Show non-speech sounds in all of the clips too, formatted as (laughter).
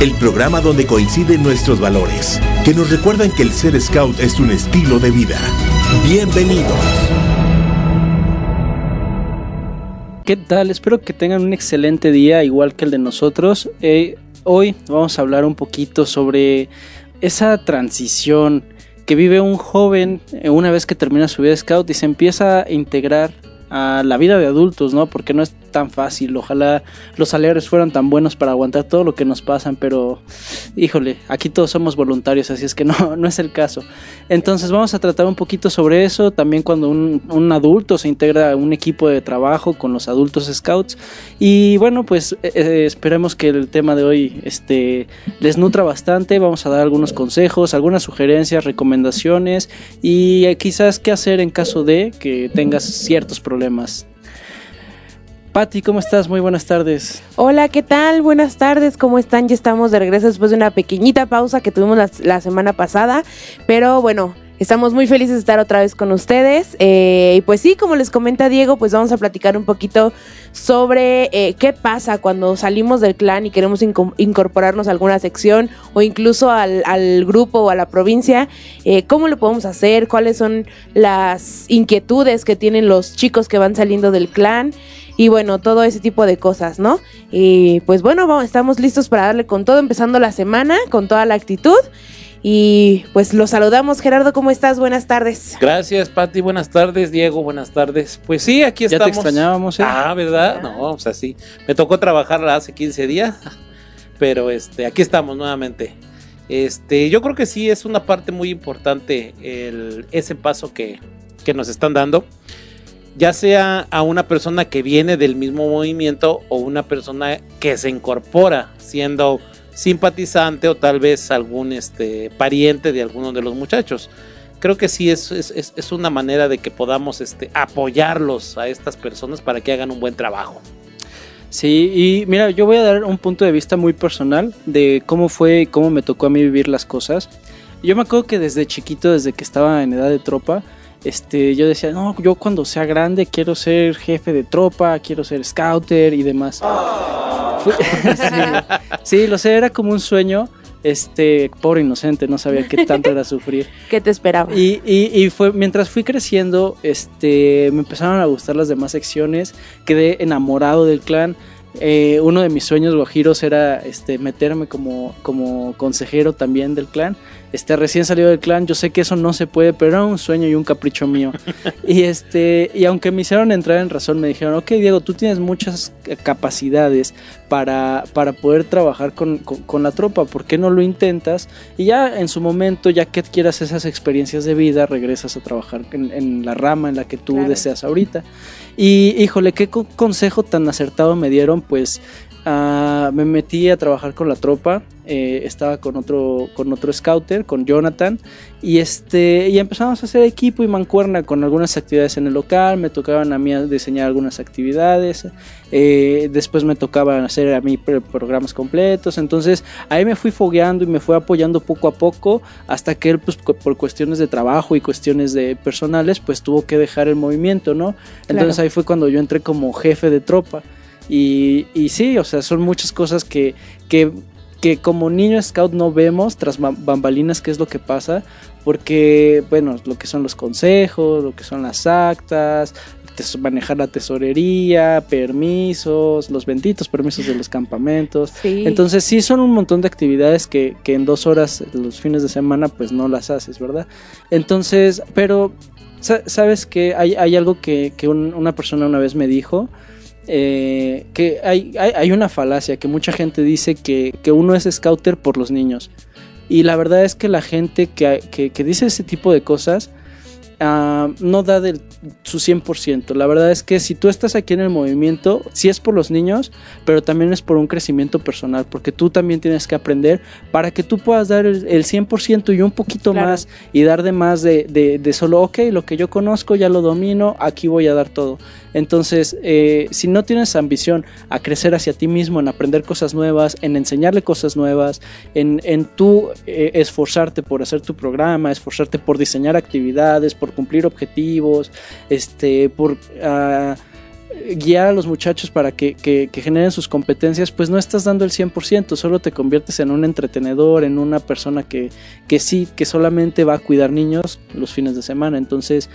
el programa donde coinciden nuestros valores, que nos recuerdan que el ser scout es un estilo de vida. Bienvenidos. ¿Qué tal? Espero que tengan un excelente día, igual que el de nosotros. Eh, hoy vamos a hablar un poquito sobre esa transición que vive un joven eh, una vez que termina su vida scout y se empieza a integrar a la vida de adultos, ¿no? Porque no es tan fácil. Ojalá los salarios fueran tan buenos para aguantar todo lo que nos pasan, pero híjole, aquí todos somos voluntarios, así es que no, (laughs) no es el caso. Entonces vamos a tratar un poquito sobre eso, también cuando un, un adulto se integra a un equipo de trabajo con los adultos scouts. Y bueno, pues eh, eh, esperemos que el tema de hoy este, les nutra bastante. Vamos a dar algunos consejos, algunas sugerencias, recomendaciones y eh, quizás qué hacer en caso de que tengas ciertos problemas Patti, ¿cómo estás? Muy buenas tardes. Hola, ¿qué tal? Buenas tardes, ¿cómo están? Ya estamos de regreso después de una pequeñita pausa que tuvimos la, semana pasada, pero bueno, Estamos muy felices de estar otra vez con ustedes. Eh, y pues sí, como les comenta Diego, pues vamos a platicar un poquito sobre eh, qué pasa cuando salimos del clan y queremos inco- incorporarnos a alguna sección o incluso al, al grupo o a la provincia. Eh, ¿Cómo lo podemos hacer? ¿Cuáles son las inquietudes que tienen los chicos que van saliendo del clan? Y bueno, todo ese tipo de cosas, ¿no? Y pues bueno, vamos, estamos listos para darle con todo, empezando la semana, con toda la actitud. Y pues los saludamos, Gerardo, ¿cómo estás? Buenas tardes. Gracias, Pati. Buenas tardes, Diego. Buenas tardes. Pues sí, aquí Ya estamos. te extrañábamos, ¿eh? Ah, ¿verdad? No, o sea, sí. Me tocó trabajar hace 15 días, (laughs) pero este, aquí estamos nuevamente. Este, yo creo que sí es una parte muy importante el, ese paso que, que nos están dando. Ya sea a una persona que viene del mismo movimiento o una persona que se incorpora siendo simpatizante o tal vez algún este, pariente de alguno de los muchachos creo que sí es, es, es- una manera de que podamos este, apoyarlos a estas personas para que hagan un buen trabajo. Sí, y mira, yo voy a dar un punto de vista muy personal de cómo fue y cómo me tocó a mí vivir las cosas. Yo me acuerdo que desde chiquito, desde que estaba en edad de tropa, este, yo decía, no, yo cuando sea grande quiero ser jefe de tropa, quiero ser scouter y demás. (laughs) Sí, lo sé, era como un sueño. Este, pobre inocente, no sabía qué tanto era sufrir. (laughs) ¿Qué te esperaba? Y, y, y fue mientras fui creciendo, este, me empezaron a gustar las demás secciones, quedé enamorado del clan. Eh, uno de mis sueños guajiros era este, meterme como, como consejero también del clan. Este, recién salido del clan, yo sé que eso no se puede, pero era un sueño y un capricho mío. (laughs) y este, y aunque me hicieron entrar en razón, me dijeron, ok Diego, tú tienes muchas capacidades para, para poder trabajar con, con, con la tropa, ¿por qué no lo intentas? Y ya en su momento, ya que adquieras esas experiencias de vida, regresas a trabajar en, en la rama en la que tú Claro. deseas ahorita. Y híjole, qué co- consejo tan acertado me dieron, pues ah, me metí a trabajar con la tropa, eh, estaba con otro, con otro scouter, con Jonathan, y este, y empezamos a hacer equipo y mancuerna con algunas actividades en el local, me tocaban a mí diseñar algunas actividades, eh, después me tocaba hacer a mí pro- programas completos, entonces ahí me fui fogueando y me fue apoyando poco a poco hasta que él pues por cuestiones de trabajo y cuestiones de personales pues tuvo que dejar el movimiento, ¿no? Entonces Claro. ahí fue cuando yo entré como jefe de tropa y, y sí, o sea, son muchas cosas que, que, que como niño scout no vemos tras bam- bambalinas qué es lo que pasa, porque, bueno, lo que son los consejos, lo que son las actas, manejar la tesorería, permisos, los benditos permisos de los campamentos. Sí. Entonces sí son un montón de actividades que, que en dos horas los fines de semana pues no las haces, ¿verdad? Entonces, pero sa- sabes que hay, hay algo que, que un- una persona una vez me dijo, eh, que hay, hay, hay una falacia, que mucha gente dice que, que uno es scouter por los niños. Y la verdad es que la gente que, que, que dice ese tipo de cosas ah, no da del, su 100%. La verdad es que si tú estás aquí en el movimiento, sí es por los niños, pero también es por un crecimiento personal, porque tú también tienes que aprender para que tú puedas dar el, 100% y un poquito más y dar de más de, de, de, solo, ok, lo que yo conozco ya lo domino, aquí voy a dar todo. Entonces, eh, si no tienes ambición a crecer hacia ti mismo, en aprender cosas nuevas, en enseñarle cosas nuevas, en, en tú eh, esforzarte por hacer tu programa, esforzarte por diseñar actividades, por cumplir objetivos, este, por... Uh, guiar a los muchachos para que, generen sus competencias, pues no estás dando el 100%, solo te conviertes en un entretenedor, en una persona que, que sí, que solamente va a cuidar niños los fines de semana. Entonces,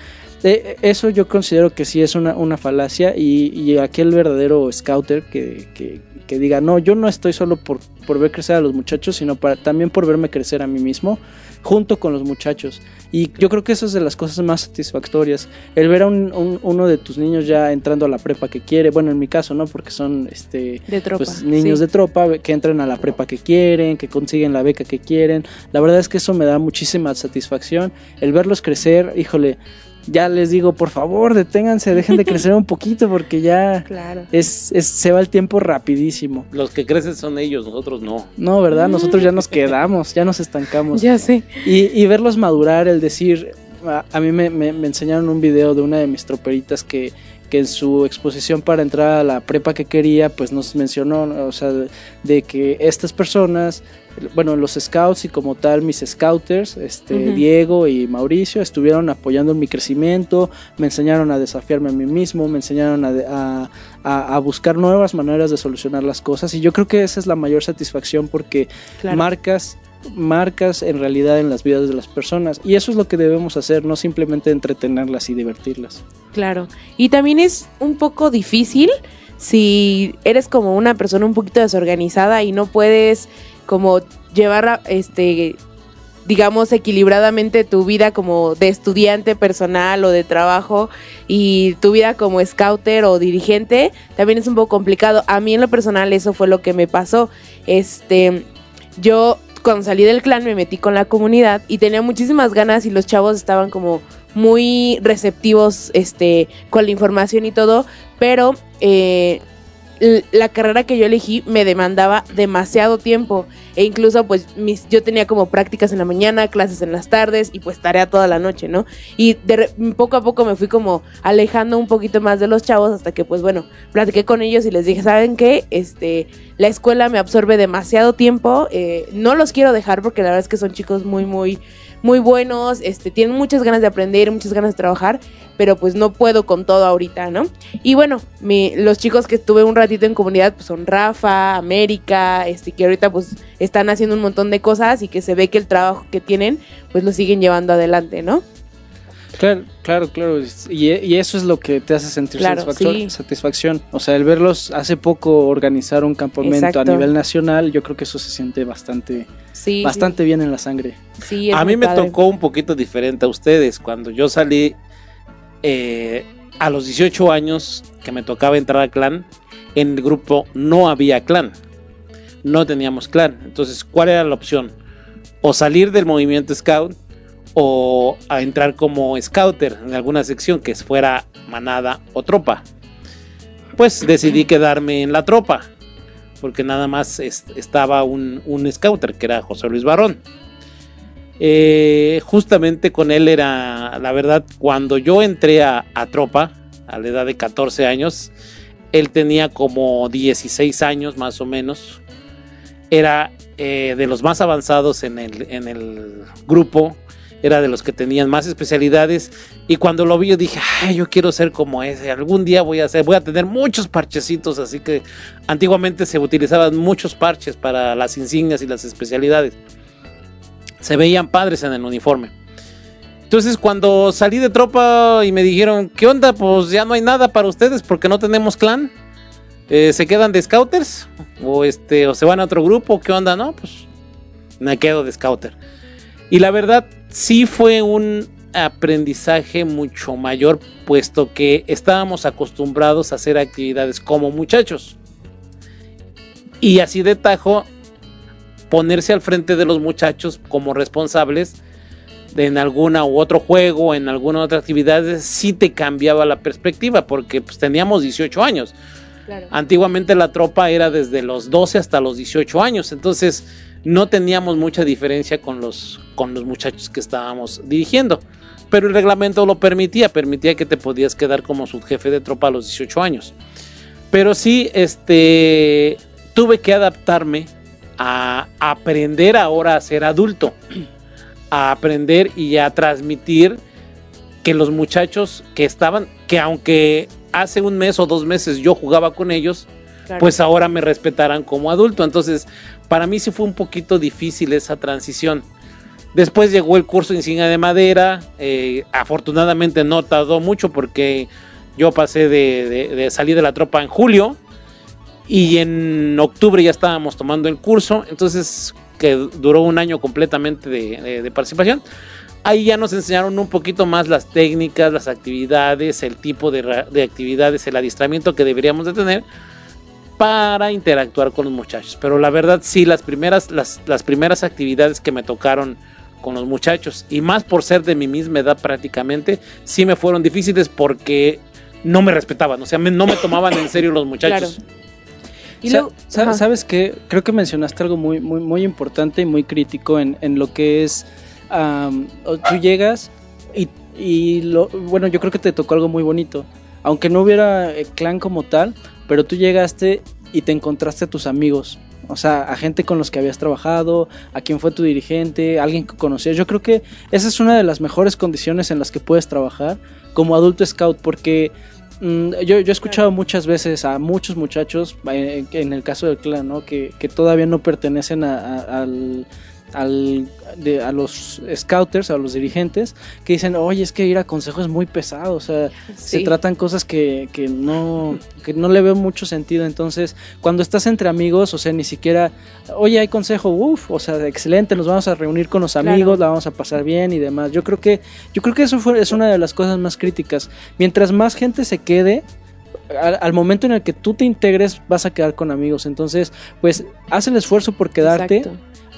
eh, eso yo considero que sí es una, una falacia y, y, aquel verdadero scouter que, que, que, diga, no, yo no estoy solo por, por ver crecer a los muchachos, sino para, también por verme crecer a mí mismo junto con los muchachos. Y yo creo que eso es de las cosas más satisfactorias. El ver a un, uno de tus niños ya entrando a la prepa que quiere, bueno, en mi caso, ¿no? Porque son este, pues, niños de tropa que entran a la prepa que quieren, que consiguen la beca que quieren. La verdad es que eso me da muchísima satisfacción. El verlos crecer, híjole, ya les digo, por favor, deténganse, dejen de crecer un poquito porque ya (laughs) es, se va el tiempo rapidísimo. Los que crecen son ellos, nosotros no. No, ¿verdad? Nosotros ya nos (laughs) quedamos, ya nos estancamos. Ya sé. Y, verlos madurar, el decir, a, mí me, me, enseñaron un video de una de mis troperitas que, que en su exposición para entrar a la prepa que quería, pues nos mencionó, o sea, de que estas personas bueno, los scouts y como tal mis scouters, este, Diego y Mauricio, estuvieron apoyando en mi crecimiento, me enseñaron a desafiarme a mí mismo, me enseñaron a, a, buscar nuevas maneras de solucionar las cosas y yo creo que esa es la mayor satisfacción porque marcas marcas en realidad en las vidas de las personas y eso es lo que debemos hacer, no simplemente entretenerlas y divertirlas. Claro, y también es un poco difícil si eres como una persona un poquito desorganizada y no puedes como llevar, este, digamos, equilibradamente tu vida como de estudiante personal o de trabajo y tu vida como scouter o dirigente, también es un poco complicado. A mí en lo personal eso fue lo que me pasó. Este, yo cuando salí del clan me metí con la comunidad y tenía muchísimas ganas y los chavos estaban como muy receptivos este, con la información y todo, pero eh, la carrera que yo elegí me demandaba demasiado tiempo e incluso pues mis, yo tenía como prácticas en la mañana, clases en las tardes y pues tarea toda la noche, ¿no? Y de, poco a poco me fui como alejando un poquito más de los chavos hasta que pues bueno, platiqué con ellos y les dije, ¿saben qué? Este, la escuela me absorbe demasiado tiempo, eh, no los quiero dejar porque la verdad es que son chicos muy, muy muy buenos, este, tienen muchas ganas de aprender, muchas ganas de trabajar, pero pues no puedo con todo ahorita, ¿no? Y bueno, los chicos que estuve un ratito en comunidad pues son Rafa, América, este, que ahorita pues están haciendo un montón de cosas y que se ve que el trabajo que tienen pues lo siguen llevando adelante, ¿no? Claro, claro, claro. Y, eso es lo que te hace sentir satisfacción. O sea, el verlos hace poco organizar un campamento a nivel nacional, yo creo que eso se siente bastante, bastante bien en la sangre. a mí me tocó un poquito diferente a ustedes. Cuando yo salí eh, a los 18 años que me tocaba entrar al clan, en el grupo no había clan. No teníamos clan. Entonces, ¿cuál era la opción? O salir del movimiento scout o a entrar como scouter en alguna sección que fuera manada o tropa. Pues decidí quedarme en la tropa, porque nada más estaba un, scouter que era José Luis Barón. Eh, justamente con él era, la verdad, cuando yo entré a, tropa, a la edad de 14 años, él tenía como 16 años más o menos. Era eh, de los más avanzados en el, en el grupo era de los que tenían más especialidades y cuando lo vi yo dije, ay, yo quiero ser como ese, algún día voy a ser, voy a tener muchos parchecitos, así que antiguamente se utilizaban muchos parches para las insignias y las especialidades. Se veían padres en el uniforme. Entonces cuando salí de tropa y me dijeron, ¿qué onda? Pues ya no hay nada para ustedes porque no tenemos clan. Eh, ¿Se quedan de scouters? ¿O, este, ¿O se van a otro grupo? ¿Qué onda? No, pues me quedo de scouter. Y la verdad, sí fue un aprendizaje mucho mayor, puesto que estábamos acostumbrados a hacer actividades como muchachos. Y así de tajo, ponerse al frente de los muchachos como responsables en alguna u otro juego, en alguna otra actividad, sí te cambiaba la perspectiva, porque pues teníamos 18 años. Antiguamente la tropa era desde los 12 hasta los 18 años, entonces no teníamos mucha diferencia con los, con los muchachos que estábamos dirigiendo. Pero el reglamento lo permitía, permitía que te podías quedar como subjefe de tropa a los 18 años. Pero sí, este, tuve que adaptarme a aprender ahora a ser adulto, a aprender y a transmitir que los muchachos que estaban, que aunque hace un mes o dos meses yo jugaba con ellos, pues ahora me respetarán como adulto. Entonces, para mí sí fue un poquito difícil esa transición. Después llegó el curso insignia de madera. Eh, afortunadamente no tardó mucho porque yo pasé de, salir de la tropa en julio y en octubre ya estábamos tomando el curso. Entonces, que duró un año completamente de, participación. Ahí ya nos enseñaron un poquito más las técnicas, las actividades, el tipo de, de actividades, el adiestramiento que deberíamos de tener para interactuar con los muchachos. Pero la verdad sí, las primeras, las, las primeras actividades que me tocaron con los muchachos y más por ser de mi misma edad prácticamente, sí me fueron difíciles porque no me respetaban, o sea, no me tomaban en serio los muchachos. Y ¿Sabes qué? Creo que mencionaste algo muy, muy, muy importante y muy crítico en, lo que es, tú llegas y, y lo, bueno, yo creo que te tocó algo muy bonito. Aunque no hubiera eh, clan como tal, pero tú llegaste y te encontraste a tus amigos, o sea, a gente con los que habías trabajado, a quien fue tu dirigente, alguien que conocías. Yo creo que esa es una de las mejores condiciones en las que puedes trabajar como adulto scout, porque mm, yo, he escuchado muchas veces a muchos muchachos, eh, en el caso del clan, ¿no? que, que todavía no pertenecen al al, de, a los scouters, a los dirigentes, que dicen, oye, es que ir a consejo es muy pesado, o sea, se tratan cosas que, que, no, que no le veo mucho sentido. Entonces, cuando estás entre amigos, o sea, ni siquiera, oye, hay consejo, uff, o sea, excelente, nos vamos a reunir con los amigos, la vamos a pasar bien y demás. Yo creo que, yo creo que eso fue, es una de las cosas más críticas. Mientras más gente se quede, al, momento en el que tú te integres vas a quedar con amigos. Entonces, pues haz el esfuerzo por quedarte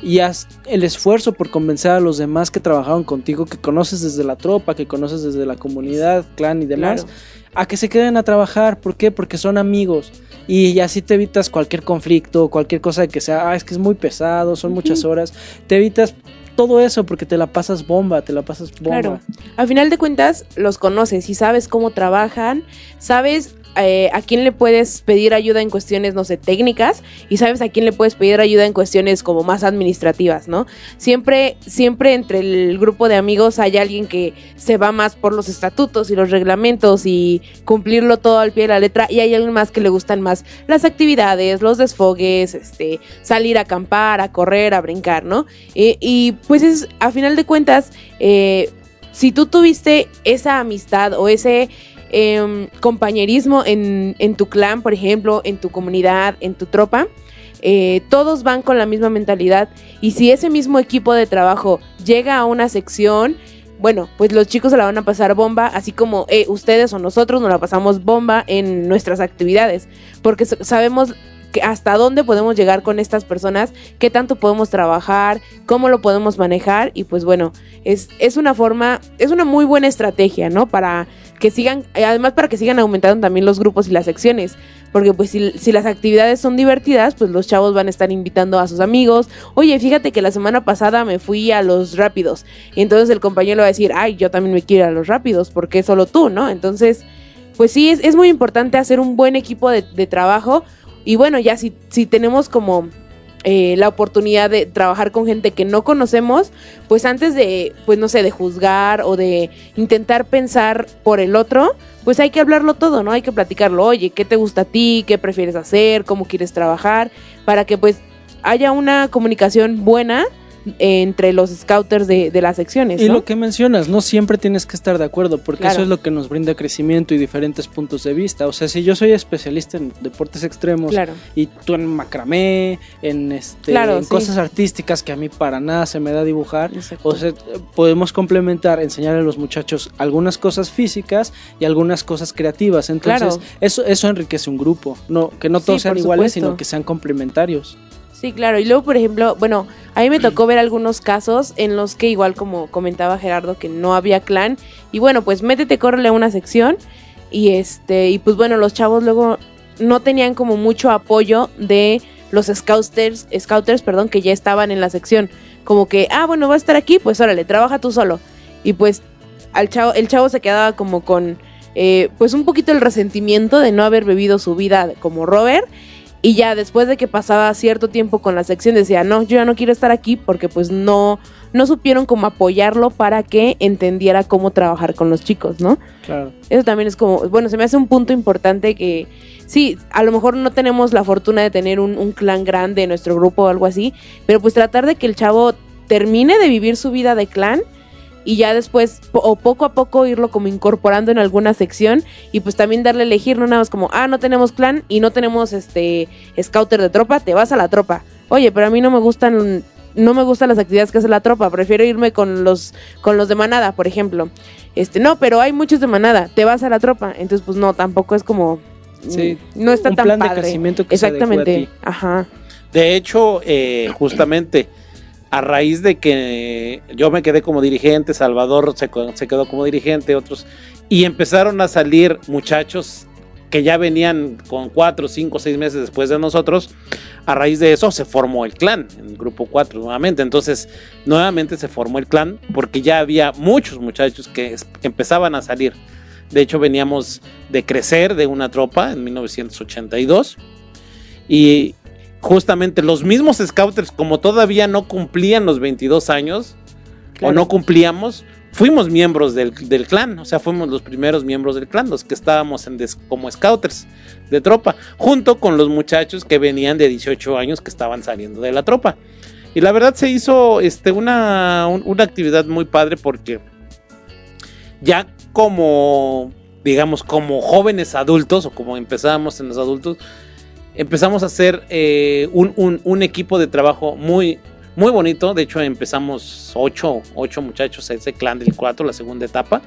y haz el esfuerzo por convencer a los demás que trabajaron contigo, que conoces desde la tropa, que conoces desde la comunidad, clan y demás, a que se queden a trabajar. ¿Por qué? Porque son amigos. Y así te evitas cualquier conflicto, cualquier cosa que sea, ah, es que es muy pesado, son muchas horas. Te evitas todo eso porque te la pasas bomba, te la pasas bomba. Claro. Al final de cuentas, los conoces y sabes cómo trabajan, sabes eh, a quién le puedes pedir ayuda en cuestiones, no sé, técnicas y sabes a quién le puedes pedir ayuda en cuestiones como más administrativas, ¿no? Siempre, siempre entre el grupo de amigos hay alguien que se va más por los estatutos y los reglamentos y cumplirlo todo al pie de la letra y hay alguien más que le gustan más las actividades, los desfogues, este, salir a acampar, a correr, a brincar, ¿no? y pues es, a final de cuentas, eh, si tú tuviste esa amistad o ese Em, compañerismo en, tu clan, por ejemplo, en tu comunidad, en tu tropa. Eh, todos van con la misma mentalidad y si ese mismo equipo de trabajo llega a una sección, bueno, pues los chicos se la van a pasar bomba, así como eh, ustedes o nosotros nos la pasamos bomba en nuestras actividades, porque sabemos que hasta dónde podemos llegar con estas personas, qué tanto podemos trabajar, cómo lo podemos manejar y pues bueno, es, es una forma, es una muy buena estrategia, ¿no? Para que sigan, eh, además para que sigan aumentando también los grupos y las secciones, porque pues si, si, las actividades son divertidas, pues los chavos van a estar invitando a sus amigos, oye, fíjate que la semana pasada me fui a los rápidos, y entonces el compañero va a decir, ay, yo también me quiero ir a los rápidos, porque solo tú, ¿no? Entonces, pues sí, es, es muy importante hacer un buen equipo de, de trabajo, y bueno, ya si, si tenemos como eh, la oportunidad de trabajar con gente que no conocemos, pues antes de, pues no sé, de juzgar o de intentar pensar por el otro, pues hay que hablarlo todo, ¿no? Hay que platicarlo, oye, ¿qué te gusta a ti? ¿Qué prefieres hacer? ¿Cómo quieres trabajar? Para que pues haya una comunicación buena entre los scouters de, las secciones. Y lo que mencionas, no siempre tienes que estar de acuerdo, porque eso es lo que nos brinda crecimiento y diferentes puntos de vista. O sea, si yo soy especialista en deportes extremos y tú en macramé, en, este, cosas artísticas que a mí para nada se me da dibujar, o sea, podemos complementar, enseñar a los muchachos algunas cosas físicas y algunas cosas creativas. Entonces, eso, eso enriquece un grupo. No, que no todos sean iguales, sino que sean complementarios. Sí, claro. Y luego, por ejemplo, bueno, a mí me tocó ver algunos casos en los que igual como comentaba Gerardo que no había clan y bueno, pues métete, córrele a una sección y este y pues bueno, los chavos luego no tenían como mucho apoyo de los scouters, scouters, perdón, que ya estaban en la sección, como que, ah, bueno, va a estar aquí, pues órale, trabaja tú solo. Y pues al chavo, el chavo se quedaba como con eh, pues un poquito el resentimiento de no haber bebido su vida como Robert y ya después de que pasaba cierto tiempo con la sección decía, no, yo ya no quiero estar aquí porque pues no, no supieron cómo apoyarlo para que entendiera cómo trabajar con los chicos, ¿no? Claro. Eso también es como, bueno, se me hace un punto importante que sí, a lo mejor no tenemos la fortuna de tener un, un clan grande en nuestro grupo o algo así, pero pues tratar de que el chavo termine de vivir su vida de clan y ya después o poco a poco irlo como incorporando en alguna sección y pues también darle a elegir, no nada más como, ah, no tenemos clan y no tenemos este scouter de tropa, te vas a la tropa. Oye, pero a mí no me gustan no me gustan las actividades que hace la tropa, prefiero irme con los con los de manada, por ejemplo. Este, no, pero hay muchos de manada, te vas a la tropa, entonces pues no, tampoco es como Sí, no está un tan plan de crecimiento que se a Exactamente. ti. Ajá. De hecho, eh, justamente a raíz de que yo me quedé como dirigente, Salvador se, quedó como dirigente, otros, y empezaron a salir muchachos que ya venían con cuatro, cinco, seis meses después de nosotros, a raíz de eso se formó el clan, el grupo 4 nuevamente. Entonces, nuevamente se formó el clan porque ya había muchos muchachos que empezaban a salir. De hecho, veníamos de crecer de una tropa en 1982 y justamente los mismos scouters, como todavía no cumplían los 22 años o no cumplíamos, fuimos miembros del, del clan, o sea, fuimos los primeros miembros del clan, los que estábamos en des- como scouters de tropa, junto con los muchachos que venían de 18 años que estaban saliendo de la tropa. Y la verdad se hizo este, una, un- una actividad muy padre porque ya como, digamos, como jóvenes adultos o como empezábamos en los adultos, empezamos a hacer eh, un, un- equipo de trabajo muy, muy bonito. De hecho, empezamos ocho, ocho muchachos, ese clan del 4, la segunda etapa.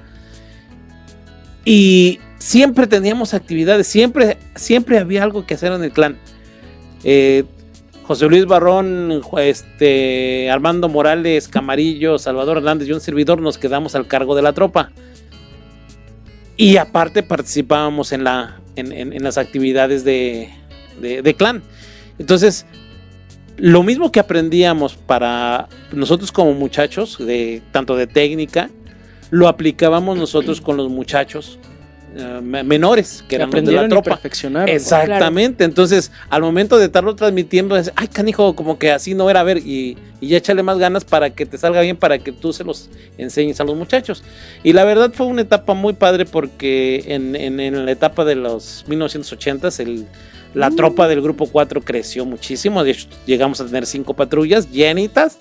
Y siempre teníamos actividades, siempre, siempre había algo que hacer en el clan. Eh, José Luis Barrón, este, Armando Morales, Camarillo, Salvador Hernández y un servidor nos quedamos al cargo de la tropa. Y aparte participábamos en, la, en las actividades de, de- de clan. Entonces, lo mismo que aprendíamos para nosotros como muchachos, de, tanto de técnica, lo aplicábamos nosotros con los muchachos eh, me- menores, que eran los de la tropa. Exactamente, entonces al momento de estarlo transmitiendo, es, ay canijo, como que así no era, a ver, y, y ya échale más ganas para que te salga bien, para que tú se los enseñes a los muchachos. Y la verdad fue una etapa muy padre porque en, en- en la etapa de los 1980s, el, la tropa del grupo 4 creció muchísimo, de hecho llegamos a tener cinco patrullas llenitas.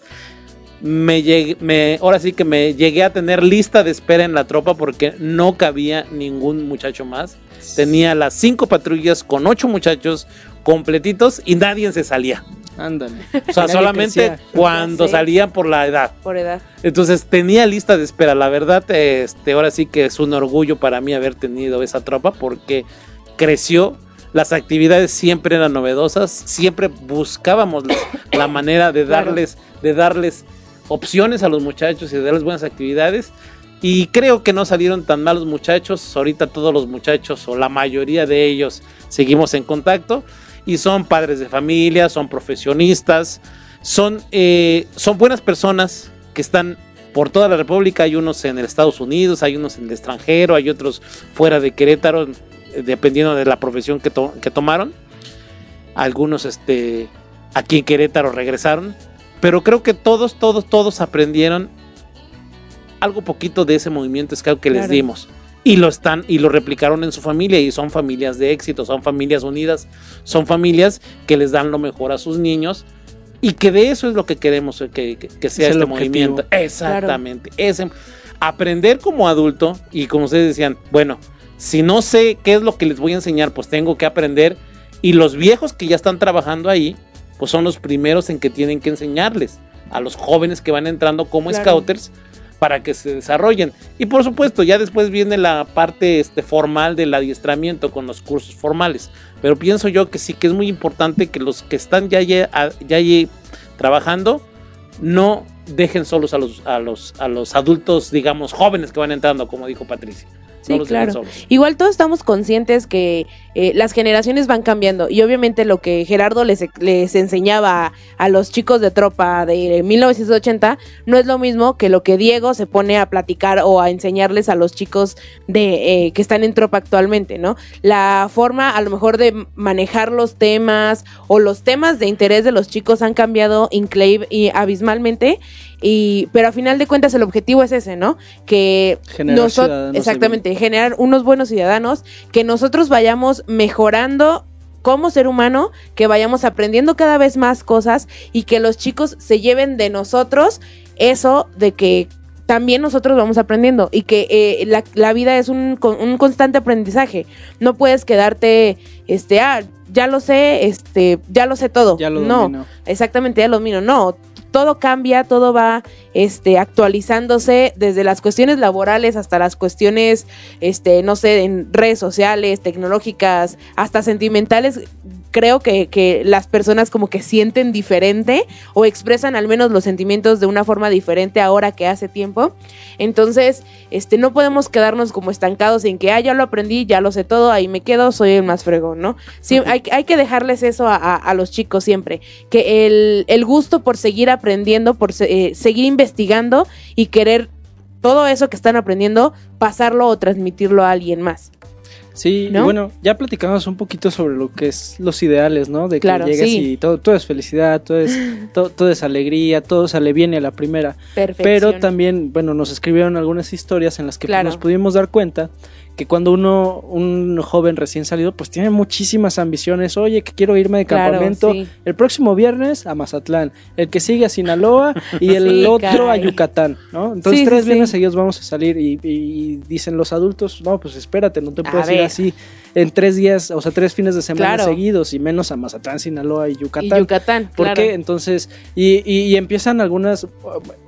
Me llegué, me, ahora sí que me llegué a tener lista de espera en la tropa porque no cabía ningún muchacho más. Tenía las cinco patrullas con ocho muchachos completitos y nadie se salía. Ándale. O sea, solamente crecía. cuando sé. salían por la edad. Por edad. Entonces tenía lista de espera. La verdad, este, ahora sí que es un orgullo para mí haber tenido esa tropa porque creció. Las actividades siempre eran novedosas, siempre buscábamos la, (coughs) la manera de Claro. darles, de darles opciones a los muchachos y de darles buenas actividades. Y creo que no salieron tan malos muchachos. Ahorita todos los muchachos o la mayoría de ellos seguimos en contacto y son padres de familia, son profesionistas, son, eh, son buenas personas que están por toda la República. Hay unos en el Estados Unidos, hay unos en el extranjero, hay otros fuera de Querétaro, dependiendo de la profesión que, to- que tomaron. Algunos este, aquí en Querétaro regresaron. Pero creo que todos, todos, todos aprendieron algo poquito de ese movimiento scout que les Claro. dimos. Y lo están, y lo replicaron en su familia, y son familias de éxito, son familias unidas, son familias que les dan lo mejor a sus niños, y que de eso es lo que queremos que, que- que sea Es este movimiento. Exactamente. Ese- aprender como adulto, y como ustedes decían, bueno, si no sé qué es lo que les voy a enseñar, pues tengo que aprender. Y los viejos que ya están trabajando ahí, pues son los primeros en que tienen que enseñarles a los jóvenes que van entrando como Claro. scouters para que se desarrollen. Y por supuesto, ya después viene la parte este, formal del adiestramiento con los cursos formales. Pero pienso yo que sí que es muy importante que los que están ya, ya, ya trabajando no dejen solos a los, a los, a los adultos, digamos, jóvenes que van entrando, como dijo Patricia. Sí, claro. Igual todos estamos conscientes que eh, las generaciones van cambiando y obviamente lo que Gerardo les, les enseñaba a, los chicos de tropa de 1980 no es lo mismo que lo que Diego se pone a platicar o a enseñarles a los chicos de eh, que están en tropa actualmente, ¿no? La forma a lo mejor de manejar los temas o los temas de interés de los chicos han cambiado increíble y abismalmente y pero a final de cuentas el objetivo es ese, ¿no? Que nosotros exactamente generar unos buenos ciudadanos, que nosotros vayamos mejorando como ser humano, que vayamos aprendiendo cada vez más cosas y que los chicos se lleven de nosotros eso de que también nosotros vamos aprendiendo y que eh, la, la, vida es un, un, constante aprendizaje. No puedes quedarte, este, ah, ya lo sé, este, ya lo sé todo. Ya lo no, exactamente, ya lo domino. No, todo cambia, todo va este, actualizándose desde las cuestiones laborales hasta las cuestiones, este, no sé, en redes sociales, tecnológicas, hasta sentimentales. Creo que, que las personas como que sienten diferente o expresan al menos los sentimientos de una forma diferente ahora que hace tiempo. Entonces, este, no podemos quedarnos como estancados en que, ah, ya lo aprendí, ya lo sé todo, ahí me quedo, soy el más fregón, ¿no? Sí, hay, hay que dejarles eso a, a, los chicos siempre, que el, el gusto por seguir aprendiendo, por eh, seguir investigando y querer todo eso que están aprendiendo, pasarlo o transmitirlo a alguien más. Sí, bueno, ya platicamos un poquito sobre lo que es los ideales, ¿no? De que llegues y todo, todo es felicidad, todo es, (laughs) todo, es alegría, todo sale bien a la primera. Pero también, bueno, nos escribieron algunas historias en las que pues, nos pudimos dar cuenta que cuando uno, un joven recién salido, pues tiene muchísimas ambiciones. Oye, que quiero irme de campamento el próximo viernes a Mazatlán, el que sigue a Sinaloa y (laughs) el otro a Yucatán, ¿no? Entonces, tres viernes seguidos vamos a salir y, dicen los adultos, no, pues espérate, no te puedes ir así en tres días, o sea, tres fines de semana seguidos y menos a Mazatlán, Sinaloa y Yucatán. Y Yucatán, ¿Por qué? Entonces, y, y empiezan algunas,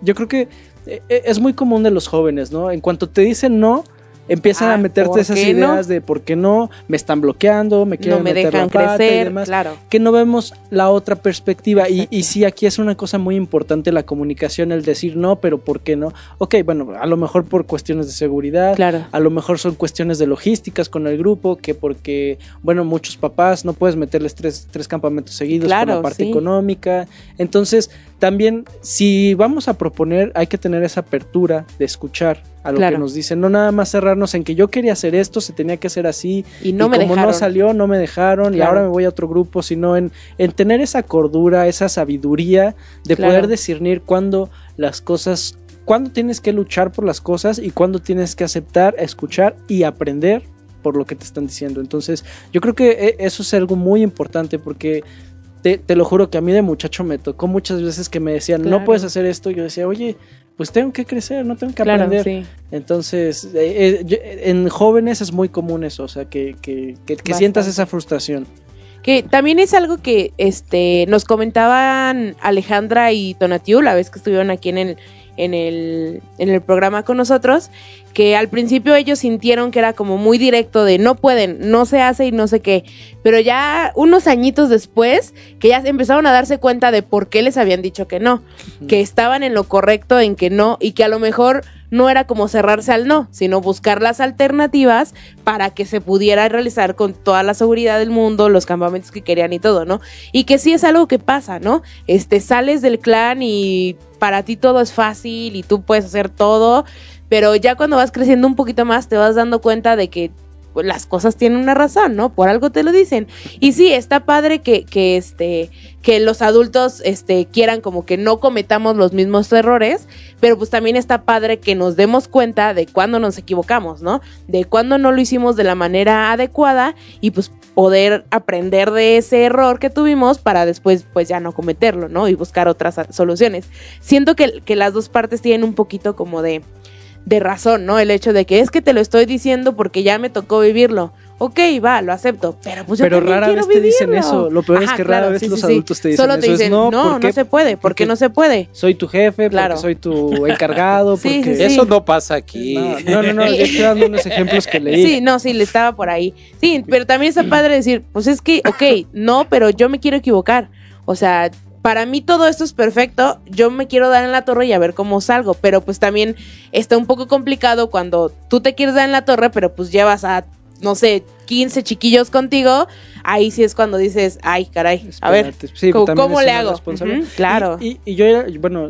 yo creo que eh, es muy común de los jóvenes, ¿no? En cuanto te dicen no, empiezan a meterte esas ideas de por qué no, me están bloqueando, me quieren no me meter dejan crecer, y demás, claro. que no vemos la otra perspectiva. Y, y, sí, aquí es una cosa muy importante la comunicación, el decir no, pero ¿por qué no? Ok, bueno, a lo mejor por cuestiones de seguridad, claro. a lo mejor son cuestiones de logísticas con el grupo, que porque, bueno, muchos papás no puedes meterles tres, tres campamentos seguidos por la parte económica. Entonces, también si vamos a proponer, hay que tener esa apertura de escuchar a lo que nos dicen, no nada más cerrarnos en que yo quería hacer esto, se tenía que hacer así y no me como no salió, no me dejaron y ahora me voy a otro grupo, sino en, en tener esa cordura, esa sabiduría de poder discernir cuándo las cosas, cuándo tienes que luchar por las cosas y cuándo tienes que aceptar, escuchar y aprender por lo que te están diciendo. Entonces, yo creo que e, eso es algo muy importante porque te, te, lo juro que a mí de muchacho me tocó muchas veces que me decían, no puedes hacer esto. Y yo decía, oye, pues tengo que crecer, no tengo que aprender. Entonces, eh, eh, en jóvenes es muy común eso, o sea, que, que, que, sientas esa frustración. Que también es algo que este nos comentaban Alejandra y Tonatiu la vez que estuvieron aquí en el, en el, en el programa con nosotros, que al principio ellos sintieron que era como muy directo de no pueden, no se hace y no sé qué, pero ya unos añitos después que ya empezaron a darse cuenta de por qué les habían dicho que no, que estaban en lo correcto en que no y que a lo mejor no era como cerrarse al no, sino buscar las alternativas para que se pudiera realizar con toda la seguridad del mundo, los campamentos que querían y todo, ¿no? Y que sí es algo que pasa, ¿no? Este, sales del clan y para ti todo es fácil y tú puedes hacer todo, pero ya cuando vas creciendo un poquito más te vas dando cuenta de que pues, las cosas tienen una razón, ¿no? Por algo te lo dicen. Y sí, está padre que, que, este, que los adultos este, quieran como que no cometamos los mismos errores, pero pues también está padre que nos demos cuenta de cuándo nos equivocamos, ¿no? De cuándo no lo hicimos de la manera adecuada y pues poder aprender de ese error que tuvimos para después pues ya no cometerlo, ¿no? Y buscar otras soluciones. Siento que, que las dos partes tienen un poquito como de de razón, ¿no? El hecho de que es que te lo estoy diciendo porque ya me tocó vivirlo. Ok, va, lo acepto, pero pues yo Pero rara vez te dicen eso. Lo peor es que claro, rara vez sí, los sí, sí. adultos te dicen Solo eso. te Es, dicen, no, no, ¿por qué? no se puede, porque Porque no se puede. Soy tu jefe, Claro. porque soy tu encargado, (laughs) Sí, porque... sí, Eso no pasa aquí. No, no, no, no, yo estoy dando unos ejemplos que leí. Sí, no, sí, le estaba por ahí. Sí, pero también está padre decir, pues es que, ok, no, pero yo me quiero equivocar. O sea, para mí todo esto es perfecto, yo me quiero dar en la torre y a ver cómo salgo, pero pues también está un poco complicado cuando tú te quieres dar en la torre, pero pues llevas a, no sé, 15 chiquillos contigo, ahí sí es cuando dices, ay, caray, a ver, sí, ¿cómo, le hago? claro. Y, y- y yo, era- bueno,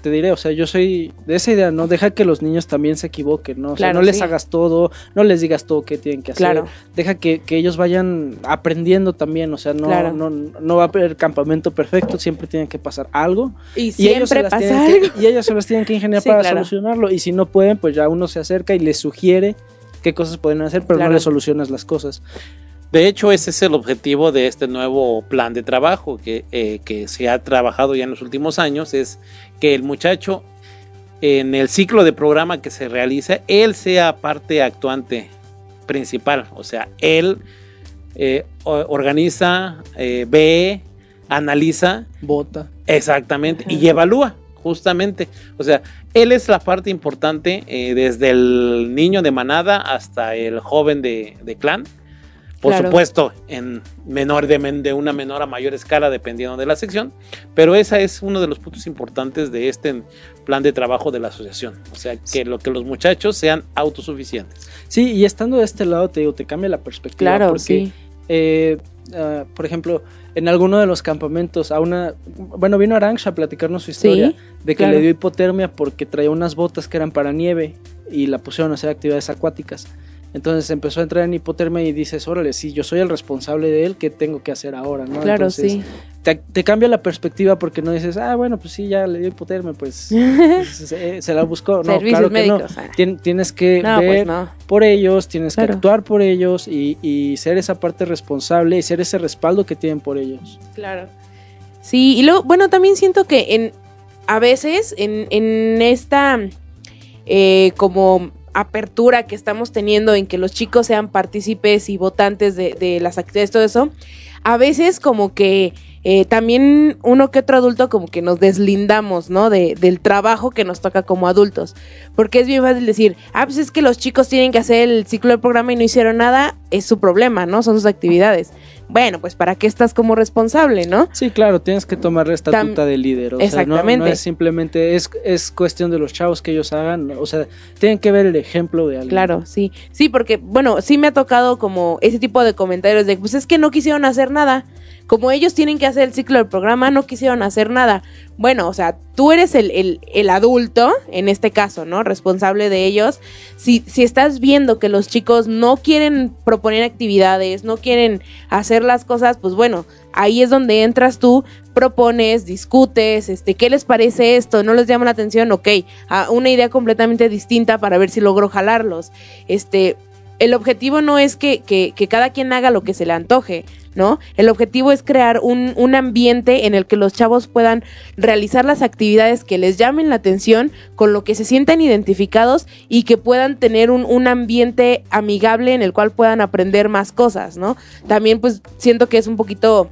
te, diré, o sea, yo soy de esa idea, ¿no? Deja que los niños también se equivoquen, ¿no? O sea, Claro, no les sí. hagas todo, no les digas todo que tienen que hacer. Claro. Deja que, que ellos vayan aprendiendo también, o sea, no, Claro. no, no va a haber campamento perfecto, siempre tiene que pasar algo. y Y ellos, se siempre las pasa algo. que, y ellos se las tienen que (laughs) ingeniar Sí, para solucionarlo. Y si no pueden, pues ya uno se acerca y les sugiere qué cosas pueden hacer, pero Claro. no les solucionas las cosas. De hecho, ese es el objetivo de este nuevo plan de trabajo que, eh, que se ha trabajado ya en los últimos años, es que el muchacho en el ciclo de programa que se realiza, él sea parte actuante principal, o sea, él eh, organiza, eh, ve, analiza Bota. Exactamente, y evalúa, justamente. O sea, él es la parte importante eh, desde el niño de manada hasta el joven de, de clan. Por Claro. supuesto, en menor de, men- de una menor a mayor escala, dependiendo de la sección. Pero esa es uno de los puntos importantes de este plan de trabajo de la asociación. O sea, que lo que los muchachos sean autosuficientes. Sí, y estando de este lado, te digo, te cambia la perspectiva. Claro, porque, sí. eh, ah, por ejemplo, en alguno de los campamentos, a una. Bueno, vino Aranx a platicarnos su historia Sí, de que claro. le dio hipotermia porque traía unas botas que eran para nieve y la pusieron a hacer actividades acuáticas. Entonces empezó a entrar en hipotermia y dices, órale, si yo soy el responsable de él, ¿qué tengo que hacer ahora? ¿no? Claro, Entonces, sí. te, te cambia la perspectiva porque no dices, ah, bueno, pues sí, ya le dio hipotermia, pues (laughs) se, se la buscó. No, Servicios claro que médicos. no. ah. Tien- tienes que No, ver pues no. por ellos, tienes Claro. que actuar por ellos y, y ser esa parte responsable y ser ese respaldo que tienen por ellos. Claro. Sí, y luego, bueno, también siento que en a veces en, en esta eh, como apertura que estamos teniendo en que los chicos sean partícipes y votantes de, de las actividades, todo eso, a veces como que eh, también uno que otro adulto como que nos deslindamos, ¿no? De, del trabajo que nos toca como adultos. Porque es bien fácil decir, ah, pues es que los chicos tienen que hacer el ciclo del programa y no hicieron nada, es su problema, ¿no? Son sus actividades. Bueno, pues ¿para qué estás como responsable, no? Sí, claro, tienes que tomar la estatuta Tam- de líder. O sea, no- Exactamente. no, es simplemente, es, es cuestión de los chavos que ellos hagan. O sea, tienen que ver el ejemplo de alguien. Claro, sí. Sí, porque, bueno, sí me ha tocado como ese tipo de comentarios de, pues es que no quisieron hacer nada. Como ellos tienen que hacer el ciclo del programa, no quisieron hacer nada. Bueno, o sea, tú eres el, el, el adulto, en este caso, ¿no? Responsable de ellos. Si, si estás viendo que los chicos no quieren proponer actividades, no quieren hacer las cosas, pues bueno, ahí es donde entras tú, propones, discutes, este, ¿qué les parece esto? ¿No les llama la atención? Ok, una idea completamente distinta para ver si logro jalarlos. Este, el objetivo no es que, que, que cada quien haga lo que se le antoje, ¿no? El objetivo es crear un, un ambiente en el que los chavos puedan realizar las actividades que les llamen la atención, con lo que se sientan identificados y que puedan tener un, un ambiente amigable en el cual puedan aprender más cosas, ¿no? También pues siento que es un poquito...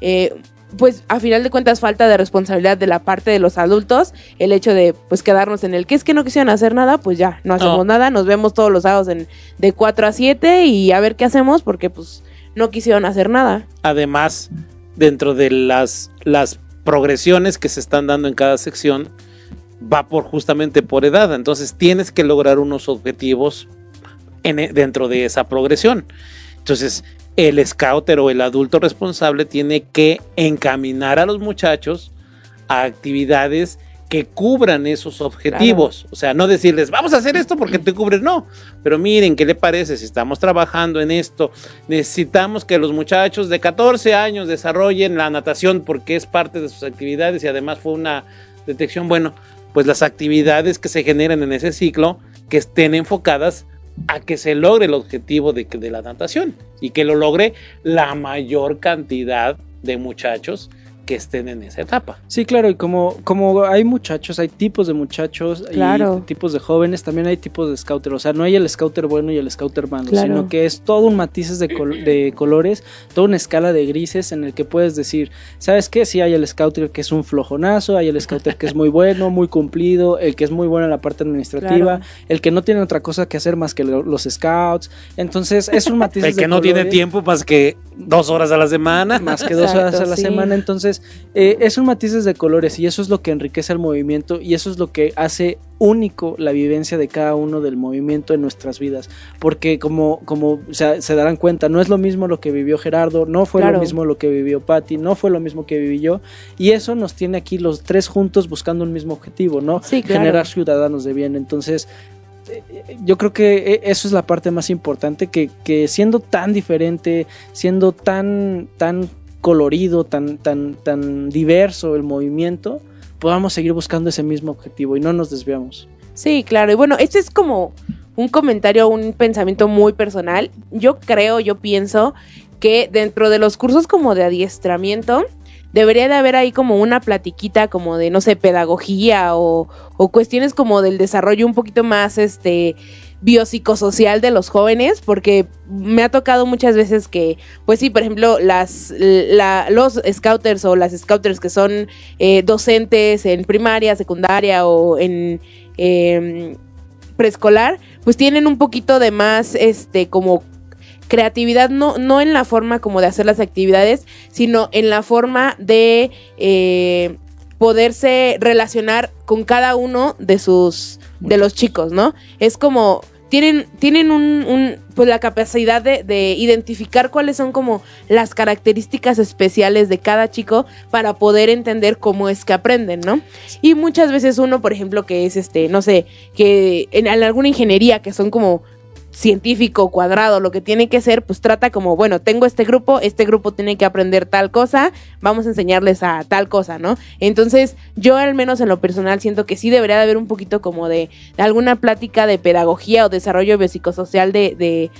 eh, pues a final de cuentas falta de responsabilidad de la parte de los adultos, el hecho de pues quedarnos en el que es que no quisieron hacer nada, pues ya, no hacemos No. nada, nos vemos todos los sábados en, de 4 a 7 y a ver qué hacemos porque pues no quisieron hacer nada. Además, dentro de las, las progresiones que se están dando en cada sección, va por justamente por edad. Entonces tienes que lograr unos objetivos en e- dentro de esa progresión. Entonces, el scouter o el adulto responsable tiene que encaminar a los muchachos a actividades que cubran esos objetivos. O sea, no decirles, vamos a hacer esto porque te cubres, no. Pero miren, ¿qué le parece si estamos trabajando en esto? Necesitamos que los muchachos de 14 años desarrollen la natación porque es parte de sus actividades y además fue una detección. Bueno, pues las actividades que se generan en ese ciclo que estén enfocadas a que se logre el objetivo de, de la natación y que lo logre la mayor cantidad de muchachos que estén en esa etapa. Sí, claro, y como, como hay muchachos, hay tipos de muchachos, Claro. y tipos de jóvenes, también hay tipos de scouter. O sea, no hay el scouter bueno y el scouter malo, Claro. sino que es todo un matices de, col- de colores, toda una escala de grises en el que puedes decir, ¿sabes qué? Sí, hay el scouter que es un flojonazo, hay el scouter que es muy bueno, muy cumplido, el que es muy bueno en la parte administrativa, Claro. el que no tiene otra cosa que hacer más que lo- los scouts. Entonces, es un matices El que de no tiene tiempo más que dos horas a la semana. más que dos Exacto, horas a la sí. semana. Entonces, eh, es un matices de colores y eso es lo que enriquece el movimiento y eso es lo que hace único la vivencia de cada uno del movimiento en nuestras vidas. Porque como, como o sea, se darán cuenta, no es lo mismo lo que vivió Gerardo, no fue Claro. lo mismo lo que vivió Patty, no fue lo mismo que viví yo. Y eso nos tiene aquí los tres juntos buscando un mismo objetivo, ¿no? Sí, claro. Generar ciudadanos de bien. Entonces, yo creo que eh, eso es la parte más importante, que, que siendo tan diferente, siendo tan, tan colorido, tan, tan, tan diverso el movimiento, podamos seguir buscando ese mismo objetivo y no nos desviamos. Sí, claro. Y bueno, este es como un comentario, un pensamiento muy personal. Yo creo, yo pienso que dentro de los cursos como de adiestramiento, debería de haber ahí como una platiquita como de, no sé, pedagogía o, o cuestiones como del desarrollo un poquito más, este biopsicosocial de los jóvenes, porque me ha tocado muchas veces que, pues sí, por ejemplo, las la- los scouters o las scouters que son eh, docentes en primaria, secundaria o en eh, preescolar, pues tienen un poquito de más, este, como creatividad, no, no en la forma como de hacer las actividades, sino en la forma de eh, poderse relacionar con cada uno de sus, de los chicos, ¿no? Es como, tienen, tienen un, pues la capacidad de, de identificar cuáles son como las características especiales de cada chico para poder entender cómo es que aprenden, ¿no? Y muchas veces uno, por ejemplo, que es este, no sé, que en alguna ingeniería que son como científico cuadrado, lo que tiene que ser, pues trata como, bueno, tengo este grupo, este grupo tiene que aprender tal cosa, vamos a enseñarles a tal cosa, ¿no? Entonces, yo al menos en lo personal siento que sí debería de haber un poquito como de, de alguna plática de pedagogía o desarrollo biopsicosocial de, de,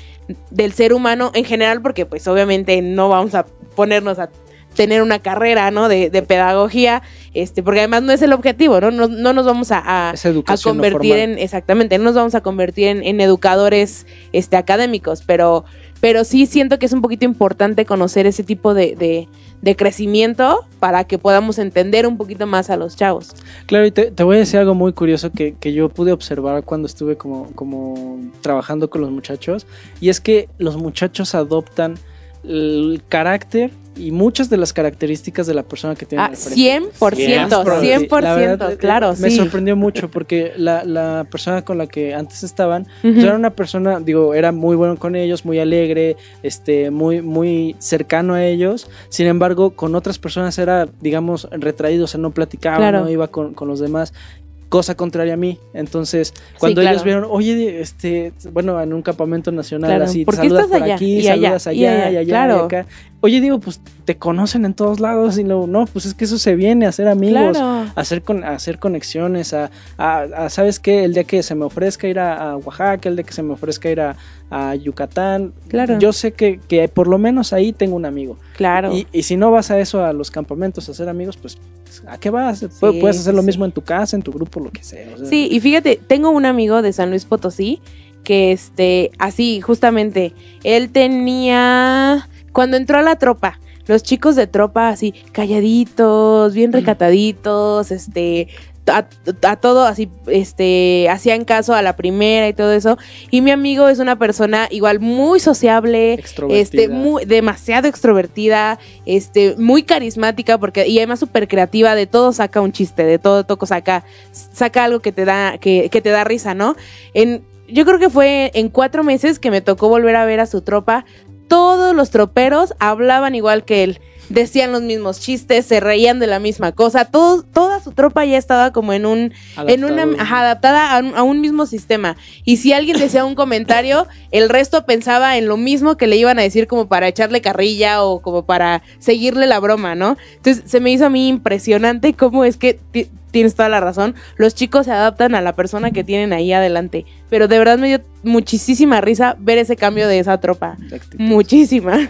del ser humano en general, porque pues obviamente no vamos a ponernos a tener una carrera, ¿no? De, de pedagogía, este, porque además no es el objetivo, ¿no? No, no nos vamos a, a, Es a educación no convertir en, exactamente, no nos vamos a convertir en, en educadores este, académicos, pero, pero sí siento que es un poquito importante conocer ese tipo de, de, de crecimiento para que podamos entender un poquito más a los chavos. Claro, y te, te voy a decir algo muy curioso que, que yo pude observar cuando estuve como, como trabajando con los muchachos, y es que los muchachos adoptan el carácter y muchas de las características de la persona que tienen Ah, al frente. 100%, Sí, la verdad, 100%, eh, claro, Me sí. sorprendió mucho porque la, la persona con la que antes estaban pues, era una persona, digo, era muy bueno con ellos, muy alegre, este, muy, muy cercano a ellos. Sin embargo, con otras personas era, digamos, retraído, o sea, no platicaba, Claro. no iba con, con los demás. Cosa contraria a mí. Entonces, cuando claro. ellos vieron, oye, este, bueno, en un campamento nacional, Claro, así, ¿por saludas estás por allá? aquí, Y allá, saludas y allá, allá, y allá, claro. y acá. Oye, digo, pues te conocen en todos lados y no, no, pues es que eso se viene a ser amigos, Claro. a hacer, con, a hacer conexiones, a, a, a, ¿sabes qué? El día que se me ofrezca ir a, a Oaxaca, el día que se me ofrezca ir a, a Yucatán, Claro. yo sé que, que por lo menos ahí tengo un amigo. Claro. Y, y si no vas a eso, a los campamentos, a hacer amigos, pues, ¿a qué vas? Pu- Puedes hacer lo sí. mismo en tu casa, en tu grupo, lo que sea. o sea, Sí, y fíjate, tengo un amigo de San Luis Potosí que este, así, justamente, él tenía, cuando entró a la tropa, los chicos de tropa así, calladitos, bien recataditos, este, a, a todo así, este, hacían caso a la primera y todo eso. Y mi amigo es una persona igual muy sociable, Extrovertida. este, muy, demasiado extrovertida, este, muy carismática, porque, y además súper creativa, de todo saca un chiste, de todo toco saca, saca algo que te da, que, que te da risa, ¿no? En, yo creo que fue en cuatro meses que me tocó volver a ver a su tropa. Todos los troperos hablaban igual que él. Decían los mismos chistes, se reían de la misma cosa. Todo, toda su tropa ya estaba como en un, en una, ajá, adaptada a un, a un mismo sistema. Y si alguien decía un comentario, el resto pensaba en lo mismo que le iban a decir como para echarle carrilla o como para seguirle la broma, ¿no? Entonces se me hizo a mí impresionante cómo es que tienes toda la razón. Los chicos se adaptan a la persona que tienen ahí adelante. Pero de verdad me dio muchísima risa ver ese cambio de esa tropa. Muchísima.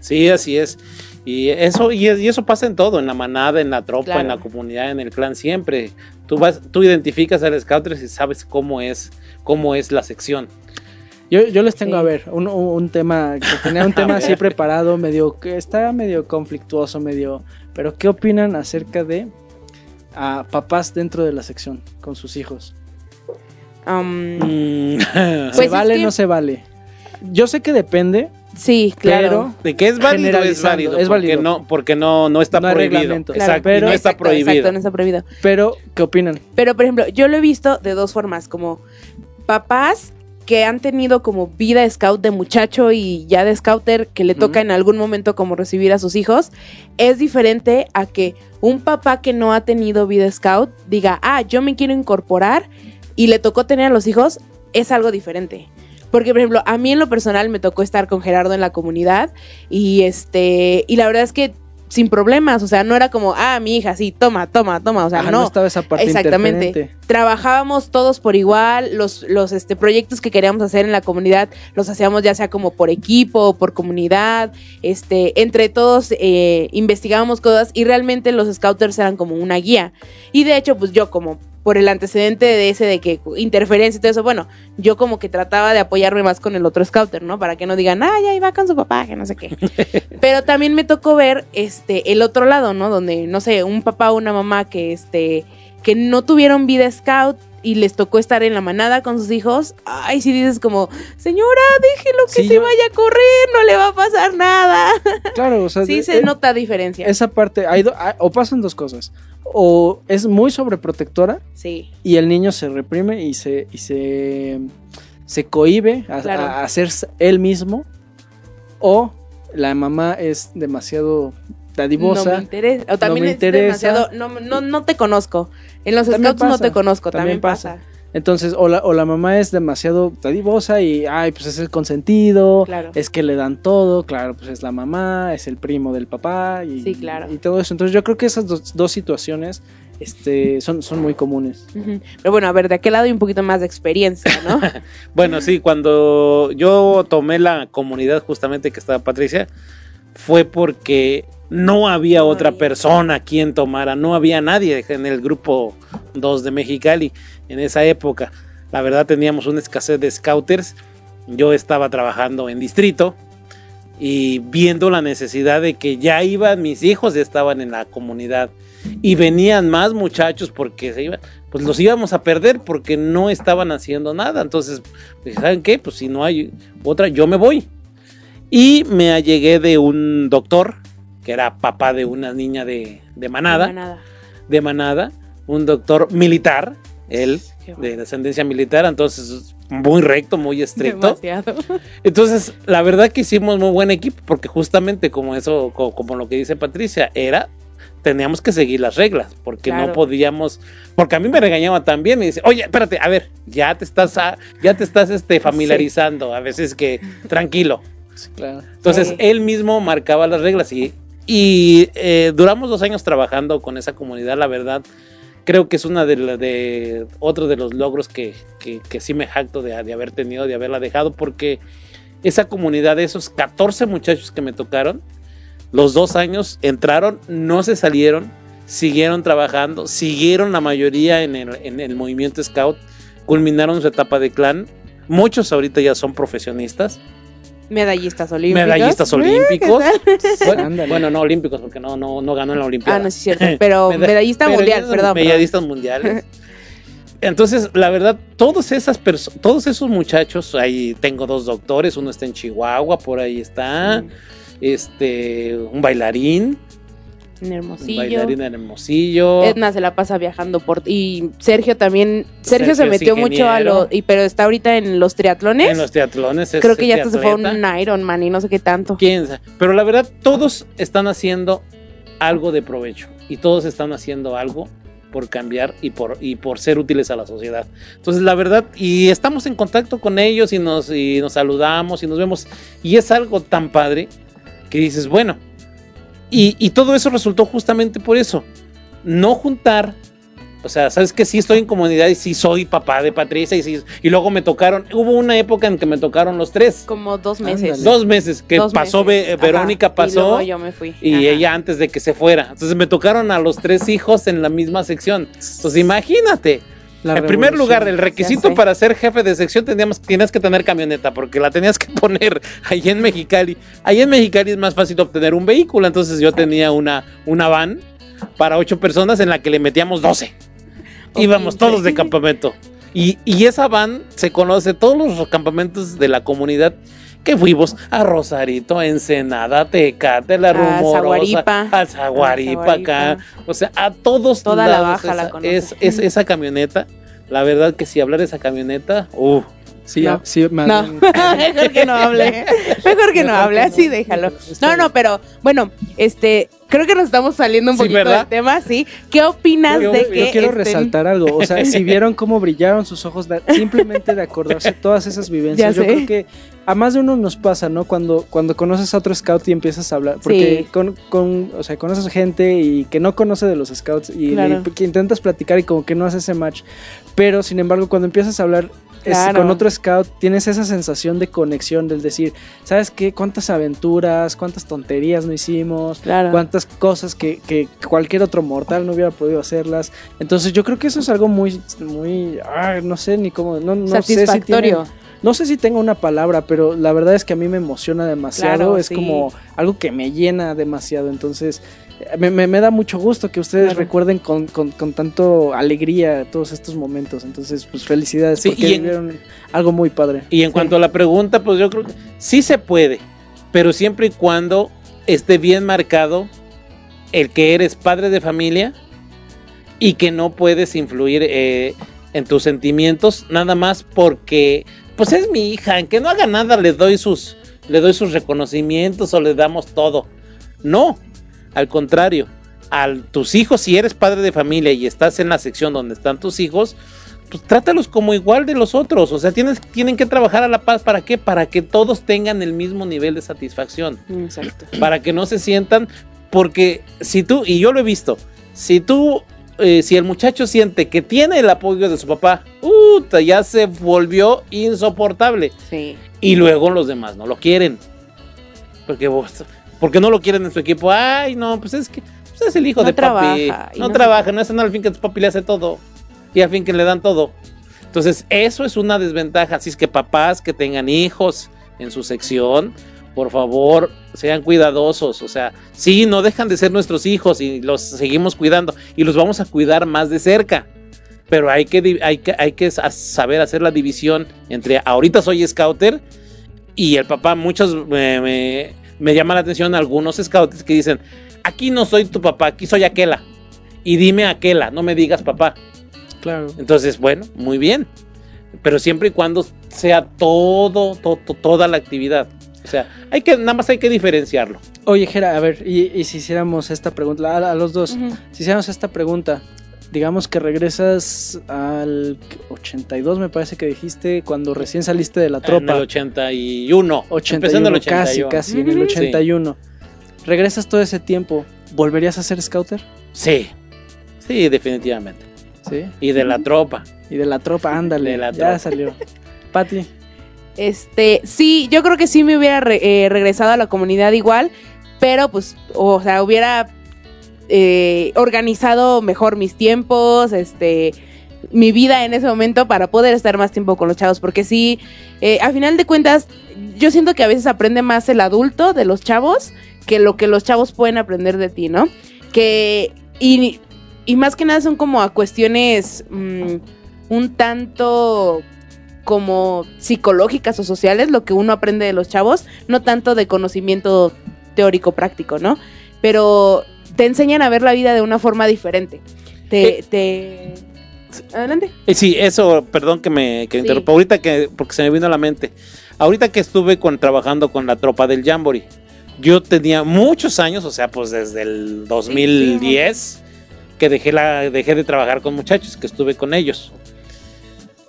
Sí, así es. Y eso, y, y eso pasa en todo, en la manada, en la tropa, Claro. en la comunidad, en el clan, siempre. Tú vas, tú identificas al scouter y sabes cómo es, cómo es la sección. Yo, yo les tengo Sí. a ver un, un- un tema, que tenía un tema (laughs) así preparado, medio, que está medio conflictuoso, medio, pero ¿qué opinan acerca de a papás dentro de la sección con sus hijos? Mm, (laughs) ¿Se Pues es vale que- no se vale? Yo sé que depende, sí, claro. de que es válido, es válido. es porque válido. no, porque no, no está No prohibido. Claro, Exacto, pero- no está Exacto, prohibido. Exacto, no está prohibido. pero ¿qué opinan? Pero, por ejemplo, yo lo he visto de dos formas, como papás que han tenido como vida scout de muchacho y ya de scouter que le toca en algún momento como recibir a sus hijos, es diferente a que un papá que no ha tenido vida scout diga, ah, yo me quiero incorporar y le tocó tener a los hijos, es algo diferente. Porque, por ejemplo, a mí en lo personal me tocó estar con Gerardo en la comunidad y este, y la verdad es que sin problemas, o sea, no era como, ah, mi hija, sí, toma, toma, toma, o sea, Ajá, no. estaba esa parte Exactamente. Trabajábamos todos por igual, los, los este, proyectos que queríamos hacer en la comunidad los hacíamos ya sea como por equipo o por comunidad, este, entre todos eh, investigábamos cosas y realmente los scouters eran como una guía. Y de hecho, pues yo como por el antecedente de ese de que interferencia y todo eso, bueno, yo como que trataba de apoyarme más con el otro scouter, ¿no? Para que no digan, ah, ya iba con su papá, que no sé qué. (laughs) Pero también me tocó ver este el otro lado, ¿no? Donde, no sé, un papá o una mamá que este que no tuvieron vida scout y les tocó estar en la manada con sus hijos. Ay, si dices como, señora, déjelo que Sí, se yo- vaya a correr, no le va a pasar nada. (laughs) Claro, o sea, Sí de- se eh, nota diferencia. esa parte, hay do- o pasan dos cosas, o es muy sobreprotectora Sí, y el niño se reprime y se, y se, se cohíbe a, Claro. a hacer él mismo, o la mamá es demasiado no dadivosa. me interesa. O también me es interesa. demasiado, no, no, no te conozco. En los También scouts no te conozco, también también, pasa. Entonces, o la, o la mamá es demasiado dadivosa y, ay, pues es el consentido, Claro. es que le dan todo, claro, pues es la mamá, es el primo del papá y, Sí, claro. y todo eso. Entonces, yo creo que esas dos, dos situaciones este, son, son muy comunes. Pero bueno, a ver, de aquel lado hay un poquito más de experiencia, ¿no? (laughs) Bueno, sí, cuando yo tomé la comunidad justamente que estaba Patricia, fue porque no había otra persona quien tomara, no había nadie en el grupo 2 de Mexicali en esa época. La verdad teníamos una escasez de scouters. Yo estaba trabajando en distrito y viendo la necesidad de que ya iban mis hijos, ya estaban en la comunidad y venían más muchachos porque se iban, pues los íbamos a perder porque no estaban haciendo nada. Entonces, pues, ¿saben qué? Pues si no hay otra, yo me voy. Y me allegué de un doctor que era papá de una niña de, de manada, Nada. de manada, un doctor militar, él de descendencia militar, entonces muy recto, muy estricto. Demasiado. (laughs) Entonces, la verdad que hicimos muy buen equipo, porque justamente como eso, co- como, lo que dice Patricia, era, teníamos que seguir las reglas, porque no podíamos, porque a mí me regañaba también, me dice, oye, espérate, a ver, ya te estás, a- ya te estás este, familiarizando, a veces que, tranquilo. Sí, claro. Entonces, Sí. él mismo marcaba las reglas y, y eh, duramos dos años trabajando con esa comunidad, la verdad. Creo que es una de, la- de otro de los logros que, que- que sí me jacto de, de haber tenido, de haberla dejado, porque esa comunidad, esos 14 muchachos que me tocaron, los dos años entraron, no se salieron, siguieron trabajando, siguieron la mayoría en el, en el movimiento scout, culminaron su etapa de clan. Muchos ahorita ya son profesionistas. Medallistas olímpicos. Medallistas olímpicos. (laughs) Bueno, no olímpicos, porque no, no, no ganó en la Olimpiada. Ah, no, sí es cierto. (laughs) Pero Meda- medallista mundial, perdón. perdón. Medallistas mundiales. (laughs) Entonces, la verdad, todos esas todos esos muchachos, ahí tengo dos doctores, uno está en Chihuahua, por ahí está, este, un bailarín, En Hermosillo. bailarín en Hermosillo. Edna se la pasa viajando por y Sergio también Sergio, se Sergio metió mucho a lo y pero está ahorita en los triatlones en los triatlones. es creo que ya hasta se fue un Ironman y no sé qué tanto quién sabe. Pero la verdad, todos están haciendo algo de provecho y todos están haciendo algo por cambiar y por, y por ser útiles a la sociedad. Entonces, la verdad, y estamos en contacto con ellos y nos, y nos saludamos y nos vemos. Y es algo tan padre que dices, bueno, y, y todo eso resultó justamente por eso. No juntar O sea, sabes que sí estoy en comunidad y sí soy papá de Patricia y sí, y luego me tocaron, hubo una época en que me tocaron los tres. Como dos meses. Dos meses que Dos pasó meses. Ve- Verónica Ajá. pasó Y luego yo me fui. y Ajá. ella antes de que se fuera. Entonces me tocaron a los tres hijos en la misma sección. Entonces imagínate. La en primer lugar, el requisito para ser jefe de sección teníamos, tienes que tener camioneta, porque la tenías que (laughs) poner ahí en Mexicali. Ahí en Mexicali es más fácil obtener un vehículo, entonces yo tenía una, una van para ocho personas en la que le metíamos 12. Íbamos Ok. todos de (laughs) campamento. Y, y esa van se conoce todos los campamentos de la comunidad que fuimos a Rosarito, a Ensenada, Tecate, La A Rumorosa, a Zaguaripa acá. O sea, a todos Toda la lados baja la esa, conoce. es, es- esa camioneta. La verdad que si hablar de esa camioneta, uh, Sí, No. sí, más No, bien. (laughs) mejor que no hable. Mejor que no hable, que así déjalo. (laughs) No, no, pero bueno, este, creo que nos estamos saliendo un Sí, poquito ¿verdad? del tema, ¿sí? ¿Qué opinas Yo, de yo que quiero estén- resaltar algo, o sea, si vieron cómo brillaron sus ojos, de- simplemente de acordarse todas esas vivencias, yo creo que a más de uno nos pasa, ¿no? Cuando, cuando conoces a otro scout y empiezas a hablar, porque Sí. con, con, o sea, conoces gente y que no conoce de los scouts y Claro. le- que intentas platicar y como que no hace ese match, pero sin embargo cuando empiezas a hablar es- con otro scout tienes esa sensación de conexión, del decir, ¿sabes qué? ¿Cuántas aventuras, cuántas tonterías no hicimos? Claro. cuántas cosas que, que cualquier otro mortal no hubiera podido hacerlas. Entonces yo creo que eso es algo muy, muy, ah, no sé ni cómo, no, no sé si tiene- no sé si tengo una palabra, pero la verdad es que a mí me emociona demasiado, Claro, es sí. como algo que me llena demasiado, entonces me, me- me da mucho gusto que ustedes Claro. recuerden con, con, con tanto alegría todos estos momentos, entonces pues felicidades Sí, porque y en- vivieron algo muy padre. Y en cuanto a la pregunta, pues yo creo que sí se puede, pero siempre y cuando esté bien marcado el que eres padre de familia y que no puedes influir eh, en tus sentimientos nada más porque pues es mi hija, en que no haga nada le doy sus le doy sus reconocimientos o le damos todo. No, al contrario, a tus hijos si eres padre de familia y estás en la sección donde están tus hijos, pues trátalos como igual de los otros. O sea, tienes, tienen que trabajar a la paz. ¿Para qué? Para que todos tengan el mismo nivel de satisfacción. Exacto. Para que no se sientan. Porque si tú, y yo lo he visto, si tú, eh, si el muchacho siente que tiene el apoyo de su papá, puta, ya se volvió insoportable. Sí. Y luego los demás no lo quieren. Porque, vos- porque no lo quieren en su equipo. Ay, no, pues es que pues es el hijo No de papi. trabaja, y No, no trabaja, no es al fin que su papi le hace todo. Y al fin que le dan todo. Entonces, eso es una desventaja. Así es que papás que tengan hijos en su sección, por favor, sean cuidadosos. O sea, sí, no dejan de ser nuestros hijos y los seguimos cuidando. Y los vamos a cuidar más de cerca. Pero hay que, hay que, hay que sa- saber hacer la división entre ahorita soy scouter y el papá. Muchos me, me, me llama la atención algunos scouts que dicen, aquí no soy tu papá, aquí soy aquela. Y dime aquela, no me digas papá. Claro. Entonces, bueno, muy bien. Pero siempre y cuando sea todo, to- to- toda la actividad. O sea, hay que, nada más hay que diferenciarlo. Oye, Jera, a ver, y, y si hiciéramos esta pregunta, a, a los dos, si hiciéramos esta pregunta, digamos que regresas al 82, me parece que dijiste, cuando recién saliste de la En tropa. el 81. 81, empezando en el casi, 81. casi, en el Ujú. 81. Regresas todo ese tiempo, ¿volverías a ser scouter? Sí, sí, definitivamente. Sí. Y de la tropa. Y de la tropa, ándale, De la ya tropa. salió. Pati, Este, sí, yo creo que sí me hubiera re- eh, regresado a la comunidad igual, pero pues, o sea, hubiera eh, organizado mejor mis tiempos, este, mi vida en ese momento para poder estar más tiempo con los chavos, porque sí, eh, a final de cuentas, yo siento que a veces aprende más el adulto de los chavos que lo que los chavos pueden aprender de ti, ¿no? Que, y, más que nada son como a cuestiones mm, un tanto como psicológicas o sociales, lo que uno aprende de los chavos, no tanto de conocimiento teórico práctico, ¿no? Pero te enseñan a ver la vida de una forma diferente. Te, Eh. te... Adelante. Eh, Sí, eso, perdón que me que Sí. interrumpa. Ahorita que, porque se me vino a la mente. Ahorita que estuve con, trabajando con la tropa del Jamboree, yo tenía muchos años, o sea, pues desde el 2010, que dejé, la, dejé de trabajar con muchachos, que estuve con ellos.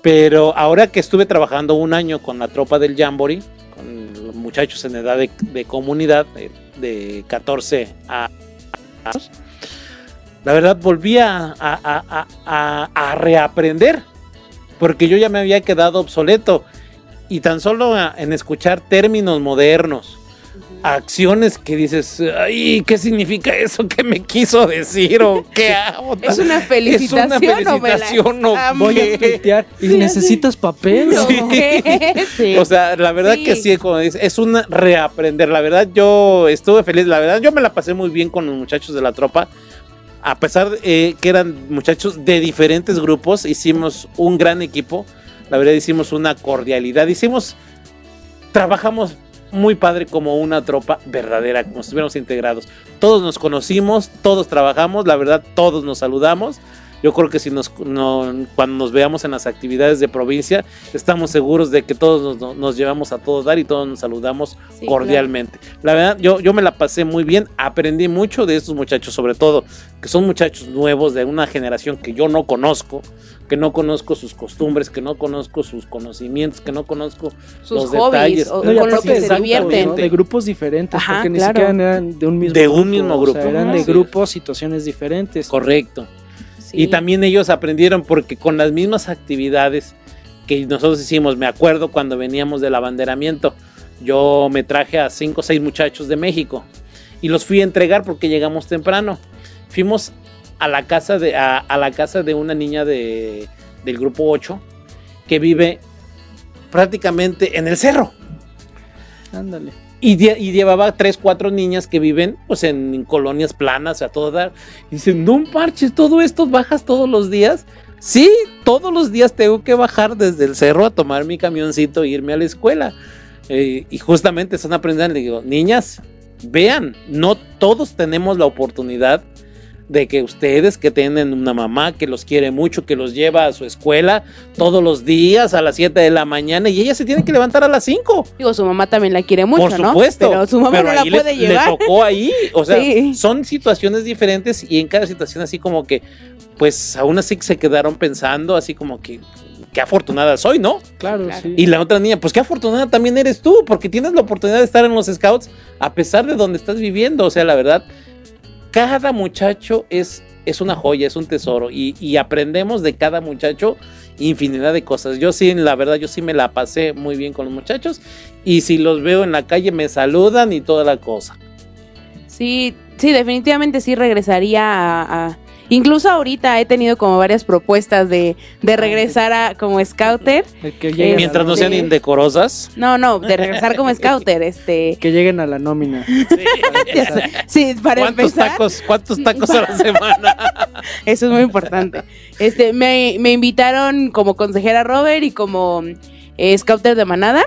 Pero ahora que estuve trabajando un año con la tropa del Jamboree, con los muchachos en edad de, de comunidad, de, de 14 a la verdad volví a, reaprender, porque yo ya me había quedado obsoleto. Y tan solo en escuchar términos modernos, acciones que dices, ay, ¿qué significa eso? ¿Qué me quiso decir? ¿O qué (laughs) hago? Es una felicitación, Es una o me la felicitación, ¿o está Voy a tuitear. ¿Y Sí, necesitas papel? No, Sí. ¿qué? Sí. O sea, la verdad Sí. que sí, como dice, es un reaprender. La verdad, yo estuve feliz. La verdad, yo me la pasé muy bien con los muchachos de la tropa. A pesar de eh, que eran muchachos de diferentes grupos, hicimos un gran equipo. La verdad, hicimos una cordialidad. Hicimos, trabajamos muy padre como una tropa verdadera, como si estuviéramos integrados. Todos nos conocimos, todos trabajamos, la verdad, todos nos saludamos. Yo creo que si nos, no- cuando nos veamos en las actividades de provincia, estamos seguros de que todos nos, nos llevamos a todos dar y todos nos saludamos Sí, cordialmente. La verdad, yo, yo me la pasé muy bien, aprendí mucho de estos muchachos, sobre todo que son muchachos nuevos de una generación que yo no conozco, que no conozco sus costumbres, que no conozco sus conocimientos, que no conozco Sus los hobbies detalles. o No, con que se de grupos, divierten. ¿no? De grupos diferentes, Ajá, porque ni siquiera eran de un mismo De grupo. un mismo o sea, grupo. eran de Así es. grupos, situaciones diferentes. Correcto. Sí. Y también ellos aprendieron porque con las mismas actividades que nosotros hicimos, me acuerdo cuando veníamos del abanderamiento, yo me traje a cinco o seis muchachos de México y los fui a entregar porque llegamos temprano. Fuimos a la casa de, a, a la casa de una niña de, del grupo 8 que vive prácticamente en el cerro. Ándale. Y, lle- y llevaba tres, cuatro niñas que viven pues en, en colonias planas, a todo dar. Y dicen, no parches, todo esto bajas todos los días. Sí, todos los días tengo que bajar desde el cerro a tomar mi camioncito e irme a la escuela. Eh, y justamente están aprendiendo. Le digo, niñas, vean, no todos tenemos la oportunidad de que ustedes que tienen una mamá que los quiere mucho, que los lleva a su escuela todos los días a las 7 de la mañana y ella se tiene que levantar a las 5. Digo, su mamá también la quiere mucho, Por ¿no? supuesto. Pero su mamá pero no la ahí le- puede le, llevar. tocó ahí. O sea, Sí. son situaciones diferentes y en cada situación así como que, pues aún así se quedaron pensando, así como que, qué afortunada soy, ¿no? Claro, Claro. sí. Y la otra niña, pues qué afortunada también eres tú, porque tienes la oportunidad de estar en los scouts a pesar de donde estás viviendo. O sea, la verdad, cada muchacho es, es una joya, es un tesoro y, y aprendemos de cada muchacho infinidad de cosas. Yo sí, la verdad, yo sí me la pasé muy bien con los muchachos y si los veo en la calle me saludan y toda la cosa. Sí, sí, definitivamente sí regresaría a, a- Incluso ahorita he tenido como varias propuestas de, de regresar a como scouter. (laughs) Que lleguen, Mientras no sean Sí. indecorosas. No, no, de regresar como scouter, este. (laughs) que lleguen a la nómina. (laughs) Sí, para ¿Cuántos empezar. tacos, cuántos tacos a la semana? Eso es muy importante. Este, me, me invitaron como consejera Robert y como eh, scouter de manada.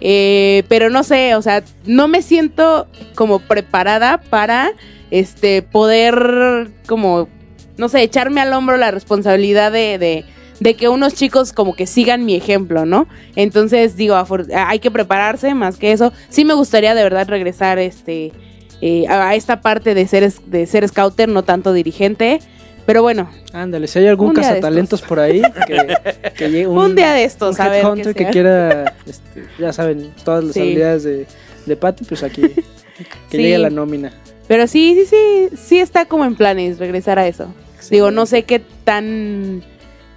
Eh, pero no sé, o sea, no me siento como preparada para este poder como no sé, echarme al hombro la responsabilidad de, de, de que unos chicos como que sigan mi ejemplo, ¿no? Entonces digo, hay que prepararse más que eso. Sí me gustaría de verdad regresar este eh, a esta parte de ser, de ser scouter, no tanto dirigente. Pero bueno, Ándale, si hay algún Un cazatalentos por ahí, que, que llegue (laughs) un, día de estos, un a ver. que quiera, este, ya saben, todas las Sí. habilidades de, de Patty, pues aquí, (laughs) que Sí. llegue la nómina. Pero sí, sí, sí, sí está como en planes regresar a eso. Digo, no sé qué tan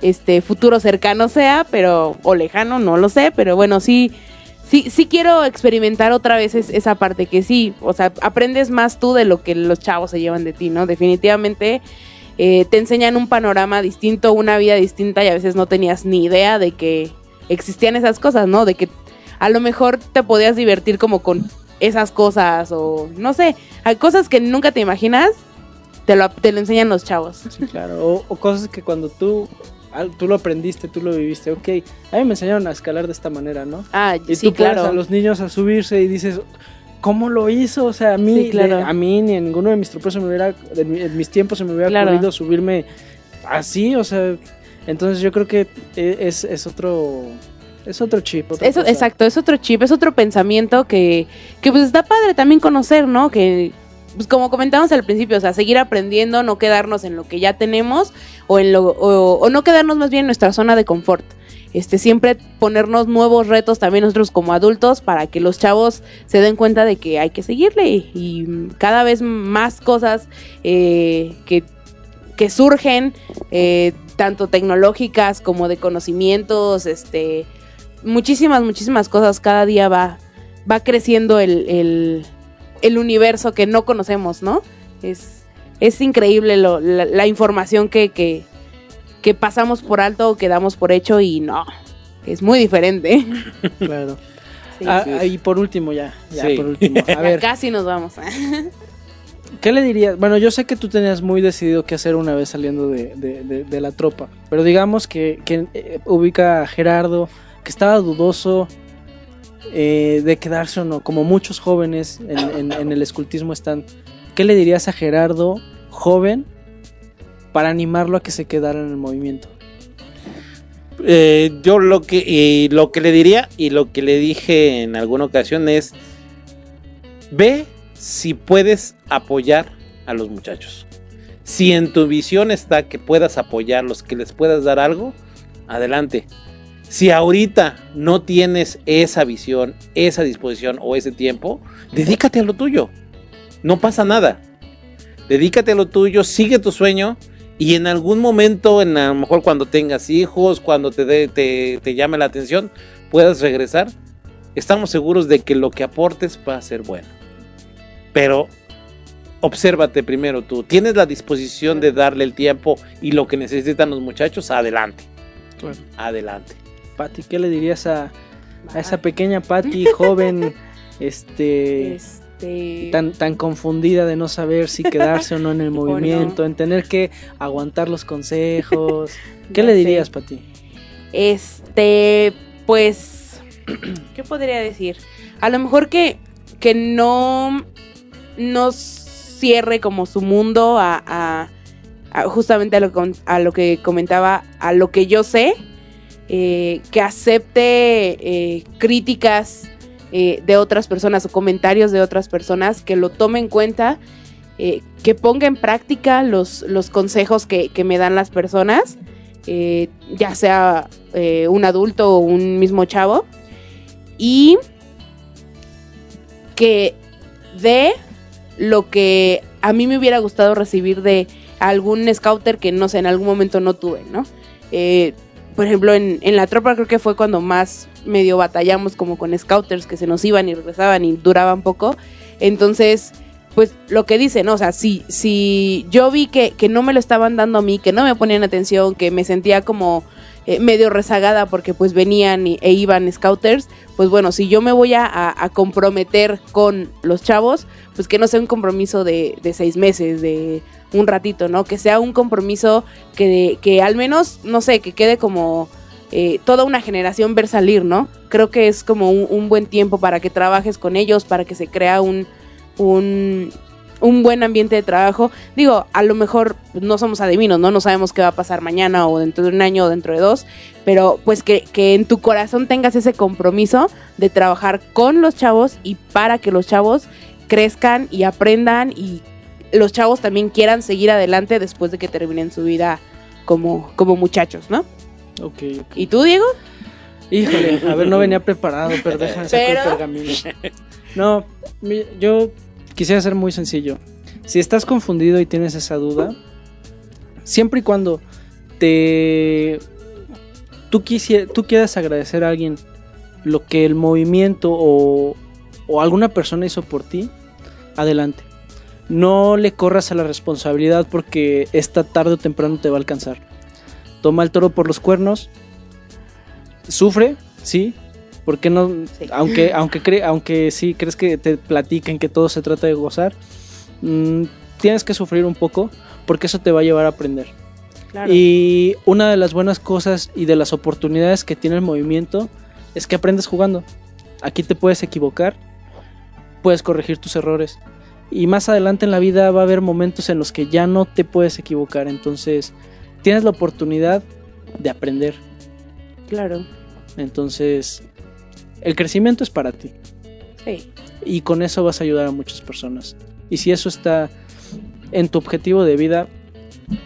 este futuro cercano sea, pero o lejano, no lo sé, pero bueno, sí sí sí quiero experimentar otra vez es- esa parte que sí, o sea, aprendes más tú de lo que los chavos se llevan de ti, ¿no? Definitivamente eh, te enseñan un panorama distinto, una vida distinta y a veces no tenías ni idea de que existían esas cosas, ¿no? De que a lo mejor te podías divertir como con esas cosas o no sé, hay cosas que nunca te imaginas, te lo, te lo enseñan los chavos. Sí, claro. O, o cosas que cuando tú, tú lo aprendiste, tú lo viviste, ok, a mí me enseñaron a escalar de esta manera, ¿no? Ah, Y sí, tú claro. a los niños a subirse y dices, ¿cómo lo hizo? O sea, a mí, Sí, claro. de- a mí ni en ninguno de mis tropas se me hubiera, en mis tiempos se me hubiera Claro. ocurrido subirme así, o sea, entonces yo creo que e- es, es otro, es otro chip. otra cosa. exacto, es otro chip, es otro pensamiento que, que pues está padre también conocer, ¿no? Que pues como comentamos al principio, o sea, seguir aprendiendo, no quedarnos en lo que ya tenemos o en lo o, o no quedarnos más bien en nuestra zona de confort. Este, siempre ponernos nuevos retos también nosotros como adultos para que los chavos se den cuenta de que hay que seguirle y, y cada vez más cosas eh, que que surgen, eh, tanto tecnológicas como de conocimientos, este, muchísimas, muchísimas cosas. Cada día va, va creciendo el, el, el universo que no conocemos, ¿no? Es, es increíble lo, la, la información que, que, que pasamos por alto o que damos por hecho y no, es muy diferente. (laughs) Claro. Sí. Ah, y por último ya, ya Sí. por último. A (laughs) Ya ver, casi nos vamos. (laughs) ¿qué le dirías? Bueno, yo sé que tú tenías muy decidido qué hacer una vez saliendo de, de- de- de la tropa, pero digamos que, que, eh, ubica a Gerardo, que estaba dudoso eh, de quedarse o no, como muchos jóvenes en, el escultismo están. ¿Qué le dirías a Gerardo, joven, para animarlo a que se quedara en el movimiento? Eh, yo lo que, lo que le diría y lo que le dije en alguna ocasión es, ve si puedes apoyar a los muchachos. Si en tu visión está que puedas apoyarlos, que les puedas dar algo, adelante. Si ahorita no tienes esa visión, esa disposición o ese tiempo, dedícate a lo tuyo. No pasa nada. Dedícate a lo tuyo, sigue tu sueño y en algún momento, en a lo mejor cuando tengas hijos, cuando te, dé- te, te llame la atención, puedas regresar. Estamos seguros de que lo que aportes va a ser bueno. Pero obsérvate primero tú. ¿Tienes la disposición de darle el tiempo y lo que necesitan los muchachos? Adelante. Claro. Adelante. Pati, ¿qué le dirías a, a esa pequeña Pati (laughs) joven, este... Este, tan, tan confundida de no saber si quedarse o no en el (laughs) no. movimiento, en tener que aguantar los consejos. (laughs) ¿Qué Ya le sé. dirías, Pati? Este, pues, (clears throat) ¿qué podría decir? A lo mejor que, que no, cierre como su mundo a, a- a justamente a lo, a lo que comentaba, a lo que yo sé, eh, que acepte eh, críticas eh, de otras personas o comentarios de otras personas, que lo tome en cuenta, que ponga en práctica los, los consejos que, que me dan las personas, ya sea un adulto o un mismo chavo, y que dé lo que a mí me hubiera gustado recibir de algún scouter que no sé, en algún momento no tuve, ¿no? Eh, por ejemplo, en, en la tropa creo que fue cuando más medio batallamos como con scouters que se nos iban y regresaban y duraban poco. Entonces, pues lo que dice, ¿no? O sea, si, si yo vi que, que no me lo estaban dando a mí, que no me ponían atención, que me sentía como eh, medio rezagada porque pues venían y- e iban scouters, pues bueno, si yo me voy a, a- a comprometer con los chavos, pues que no sea un compromiso de, de seis meses, de un ratito, ¿no? Que sea un compromiso que, que al menos, no sé, que quede como eh, toda una generación ver salir, ¿no? Creo que es como un, buen tiempo para que trabajes con ellos, para que se crea un, un, un buen ambiente de trabajo. Digo, a lo mejor no somos adivinos, ¿no? No sabemos qué va a pasar mañana o dentro de un año o dentro de dos, pero pues que, que en tu corazón tengas ese compromiso de trabajar con los chavos y para que los chavos crezcan y aprendan y los chavos también quieran seguir adelante después de que terminen su vida como, como muchachos, ¿no? Ok, ok. ¿Y tú, Diego? Híjole, a ver, no venía preparado, (laughs) pero déjame sacar el pergamino. No, yo quisiera ser muy sencillo. Si estás confundido y tienes esa duda, siempre y cuando te tú, quisi- tú quieras agradecer a alguien lo que el movimiento o, o alguna persona hizo por ti, adelante. No le corras a la responsabilidad porque esta tarde o temprano te va a alcanzar. Toma el toro por los cuernos, sufre, sí, porque no, Sí. aunque, aunque, cre- aunque sí crees que te platiquen que todo se trata de gozar, mm, tienes que sufrir un poco porque eso te va a llevar a aprender. Claro. Y una de las buenas cosas y de las oportunidades que tiene el movimiento es que aprendes jugando. Aquí te puedes equivocar, puedes corregir tus errores. Y más adelante en la vida va a haber momentos en los que ya no te puedes equivocar. Entonces tienes la oportunidad de aprender. claro. Entonces el crecimiento es para ti. Sí. Y con eso vas a ayudar a muchas personas. Y si eso está en tu objetivo de vida,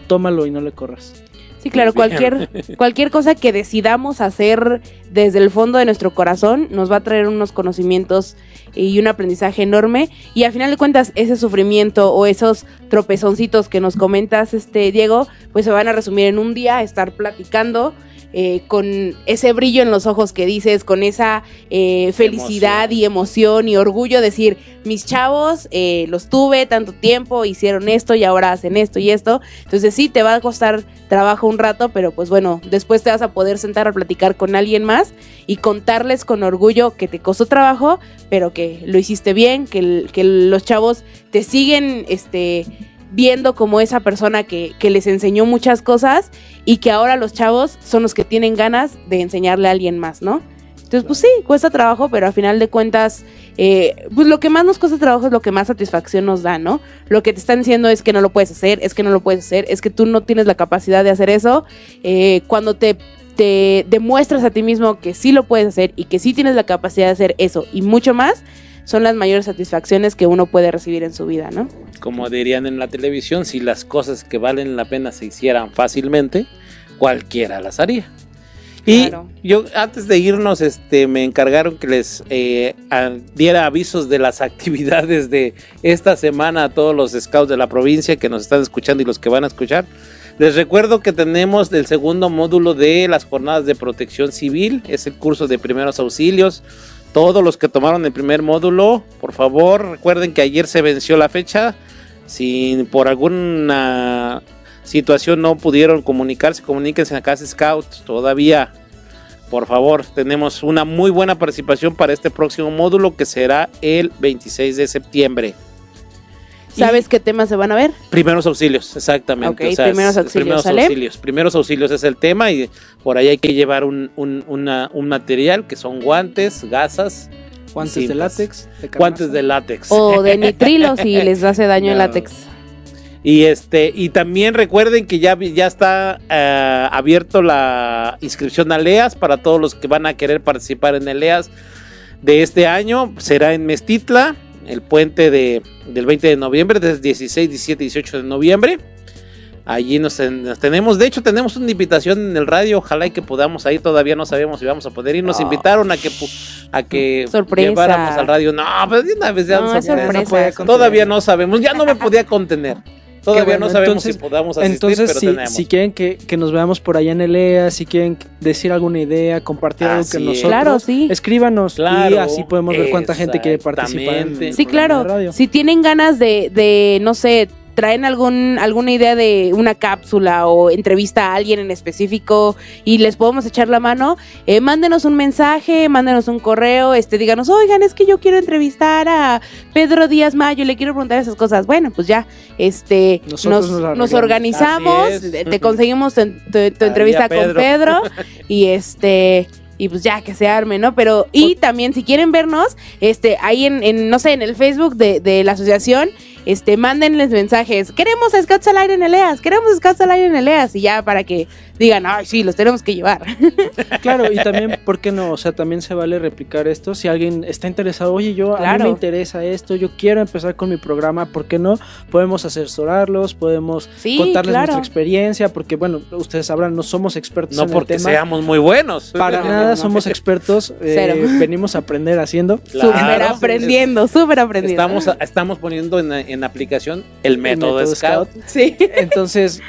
tómalo y no le corras. Sí, claro, cualquier, (laughs) cualquier cosa que decidamos hacer desde el fondo de nuestro corazón nos va a traer unos conocimientos y un aprendizaje enorme. Y al final de cuentas, ese sufrimiento o esos tropezoncitos que nos comentas, este Diego, pues se van a resumir en un día, estar platicando. Eh, con ese brillo en los ojos que dices, con esa eh, felicidad Emoción. y emoción y orgullo, decir, mis chavos eh, los tuve tanto tiempo, hicieron esto y ahora hacen esto y esto. Entonces sí, te va a costar trabajo un rato, pero pues bueno, después te vas a poder sentar a platicar con alguien más y contarles con orgullo que te costó trabajo, pero que lo hiciste bien, que, que los chavos te siguen este, viendo como esa persona que, que les enseñó muchas cosas y que ahora los chavos son los que tienen ganas de enseñarle a alguien más, ¿no? Entonces, pues sí, cuesta trabajo, pero a final de cuentas, eh, pues lo que más nos cuesta trabajo es lo que más satisfacción nos da, ¿no? Lo que te están diciendo es que no lo puedes hacer, es que no lo puedes hacer, es que tú no tienes la capacidad de hacer eso. Eh, cuando te, te demuestras a ti mismo que sí lo puedes hacer y que sí tienes la capacidad de hacer eso y mucho más, son las mayores satisfacciones que uno puede recibir en su vida, ¿no? Como dirían en la televisión, si las cosas que valen la pena se hicieran fácilmente, cualquiera las haría. Y Claro. yo antes de irnos, este, me encargaron que les eh, diera avisos de las (laughs) actividades de esta semana a todos los scouts de la provincia que nos están escuchando y los que van a escuchar. Les recuerdo que tenemos el segundo módulo de las jornadas de protección civil, es el curso de primeros auxilios. Todos los que tomaron el primer módulo, por favor, recuerden que ayer se venció la fecha. Si por alguna situación no pudieron comunicarse, comuníquense a Casa Scout todavía. Por favor, tenemos una muy buena participación para este próximo módulo que será el 26 de septiembre. ¿Sabes qué temas se van a ver? Primeros auxilios, exactamente. Ok, o sea, primeros auxilios, primeros auxilios. Primeros auxilios es el tema y por ahí hay que llevar un, un- una- un material que son guantes, gasas, Guantes de látex. de guantes de látex. O (laughs) de nitrilo si les hace daño el látex. Y este y también recuerden que ya, ya está eh, abierto la inscripción a LEAS para todos los que van a querer participar en el LEAS de este año. Será en Mestitla, el puente de, del 20 de noviembre, desde 16, 17, 18 de noviembre. Allí nos, ten- nos tenemos, de hecho tenemos una invitación en el radio, ojalá y que podamos ahí, todavía no sabemos si vamos a poder ir. Nos Oh. invitaron a que a que Sorpresa. lleváramos al radio. No, pero de una vez ya No, sorpresa. sorpresa. puede Todavía no sabemos, ya no me podía contener. Todavía bueno, no sabemos entonces- si podamos asistir, Entonces, pero si, tenemos. si quieren que, que nos veamos por allá en el EA, si quieren decir alguna idea, compartir algo que es. nosotros, Claro, sí. esquíbanos y así podemos ver cuánta gente quiere participar. En Sí, claro. Si tienen ganas de, de, no sé, traen algún, alguna idea de una cápsula o entrevista a alguien en específico y les podemos echar la mano, eh, mándenos un mensaje, mándenos un correo, este, díganos, oigan, es que yo quiero entrevistar a Pedro Díaz Mayo, le quiero preguntar esas cosas. Bueno, pues ya, este, Nosotros nos, nos nos arreglamos. organizamos, es. te conseguimos tu, tu- (laughs) tu Ahí entrevista con Pedro. Pedro (laughs) y este y pues ya que se arme, ¿no? Pero y también si quieren vernos, este ahí en, en, no sé, en el Facebook de, de la asociación, este mándenles mensajes. Queremos a Scouts al aire en Eleas, queremos a Scouts al aire en Eleas y ya para que digan, "Ay, sí, los tenemos que llevar." (laughs) Claro, y también, (laughs) ¿por qué no? O sea, también se vale replicar esto. Si alguien está interesado, oye, yo a mí me interesa esto, yo quiero empezar con mi programa, ¿por qué no? Podemos asesorarlos, podemos Sí, contarles claro. nuestra experiencia, porque, bueno, ustedes sabrán, no somos expertos no en porque el tema. seamos muy buenos. Para nada (laughs) somos expertos, eh, Cero. venimos a aprender haciendo. Claro. Súper aprendiendo, súper aprendiendo. Estamos, estamos poniendo en, en aplicación el método, método Scout. Sí. Entonces,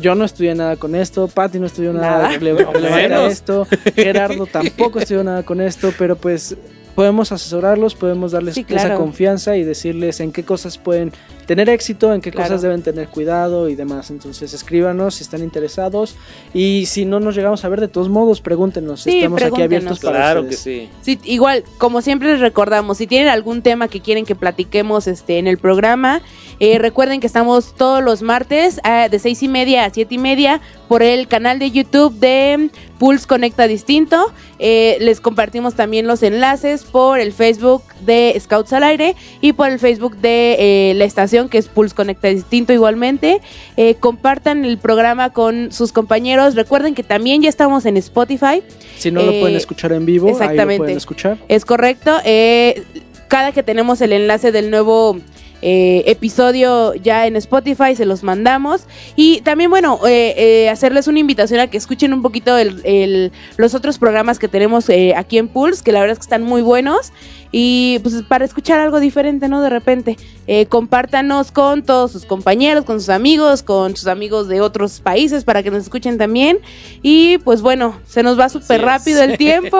yo no estudié nada con esto, Patty no estudió nada, Nada. esto, Gerardo tampoco estudió nada con esto, pero pues podemos asesorarlos, podemos darles Sí, esa claro. confianza y decirles en qué cosas pueden tener éxito, en qué Claro. cosas deben tener cuidado y demás. Entonces, escríbanos si están interesados y si no nos llegamos a ver, de todos modos, pregúntenos. Sí, Estamos aquí abiertos para Claro que sí. Sí, igual, como siempre les recordamos, si tienen algún tema que quieren que platiquemos este, en el programa, eh, recuerden que estamos todos los martes ah, de seis y media a siete y media por el canal de YouTube de Pulse Conecta Distinto. Eh, les compartimos también los enlaces por el Facebook de Scouts al Aire y por el Facebook de eh, la estación que es Pulse Conecta Distinto igualmente. Eh, compartan el programa con sus compañeros. Recuerden que también ya estamos en Spotify. Si no lo Eh, pueden escuchar en vivo, ahí exactamente. lo pueden escuchar. Es correcto. eh, cada que tenemos el enlace del nuevo eh, episodio ya en Spotify, se los mandamos. Y también, bueno, eh, eh, hacerles una invitación a que escuchen un poquito el, el- los otros programas que tenemos eh, aquí en Pulse, que la verdad es que están muy buenos. Y pues para escuchar algo diferente, ¿no? De repente, eh, compártanos con todos sus compañeros, con sus amigos, con sus amigos de otros países para que nos escuchen también. Y pues bueno, se nos va súper rápido el (laughs) tiempo.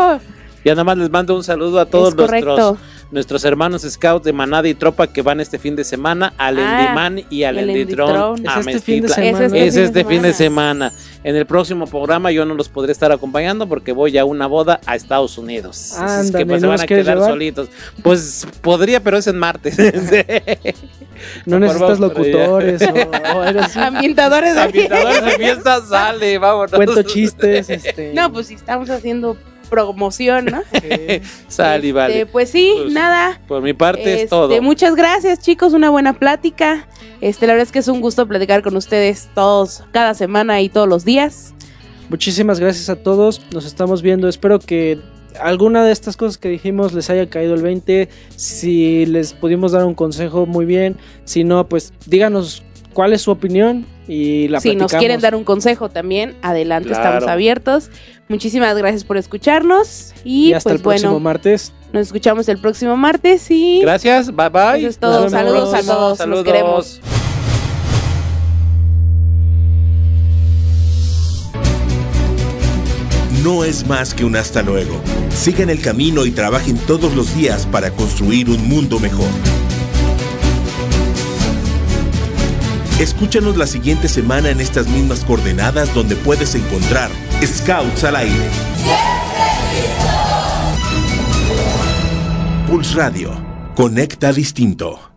Ya nada más les mando un saludo a todos nuestros, nuestros hermanos scouts de Manada y Tropa que van este fin de semana al Ah, Endimán y al Enditrón a Es este fin de Mezquitla. semana. Es este Es fin de este fin de semana. En el próximo programa yo no los podré estar acompañando porque voy a una boda a Estados Unidos. Así es que Ándale, pues, se ¿no van a quedar llevar? solitos. Pues podría, pero es en martes. (laughs) (laughs) No necesitas locutores o, (laughs) o así. Ambientadores de Ambientadores de fiesta sale, vámonos. Cuento chistes, este. No, pues si estamos haciendo promoción, ¿no? (laughs) eh, Sale, y vale. Este, pues sí, Pues, nada. Por mi parte Este, es todo. Muchas gracias, chicos. Una buena plática. Este, la verdad es que es un gusto platicar con ustedes todos, cada semana y todos los días. Muchísimas gracias a todos. Nos estamos viendo. Espero que alguna de estas cosas que dijimos les haya caído el 20. Si les pudimos dar un consejo, muy bien. Si no, pues díganos cuál es su opinión y la si nos platicamos. quieren dar un consejo también, adelante, Claro. estamos abiertos. Muchísimas gracias por escucharnos. Y, Y hasta pues el próximo bueno, martes. nos escuchamos el próximo martes y Gracias, bye bye. Eso es todo. Nos vemos. Saludos a todos. Nos Saludos. queremos. No es más que un hasta luego. Sigan el camino y trabajen todos los días para construir un mundo mejor. Escúchanos la siguiente semana en estas mismas coordenadas donde puedes encontrar Scouts al aire. Pulse Radio. Conecta distinto.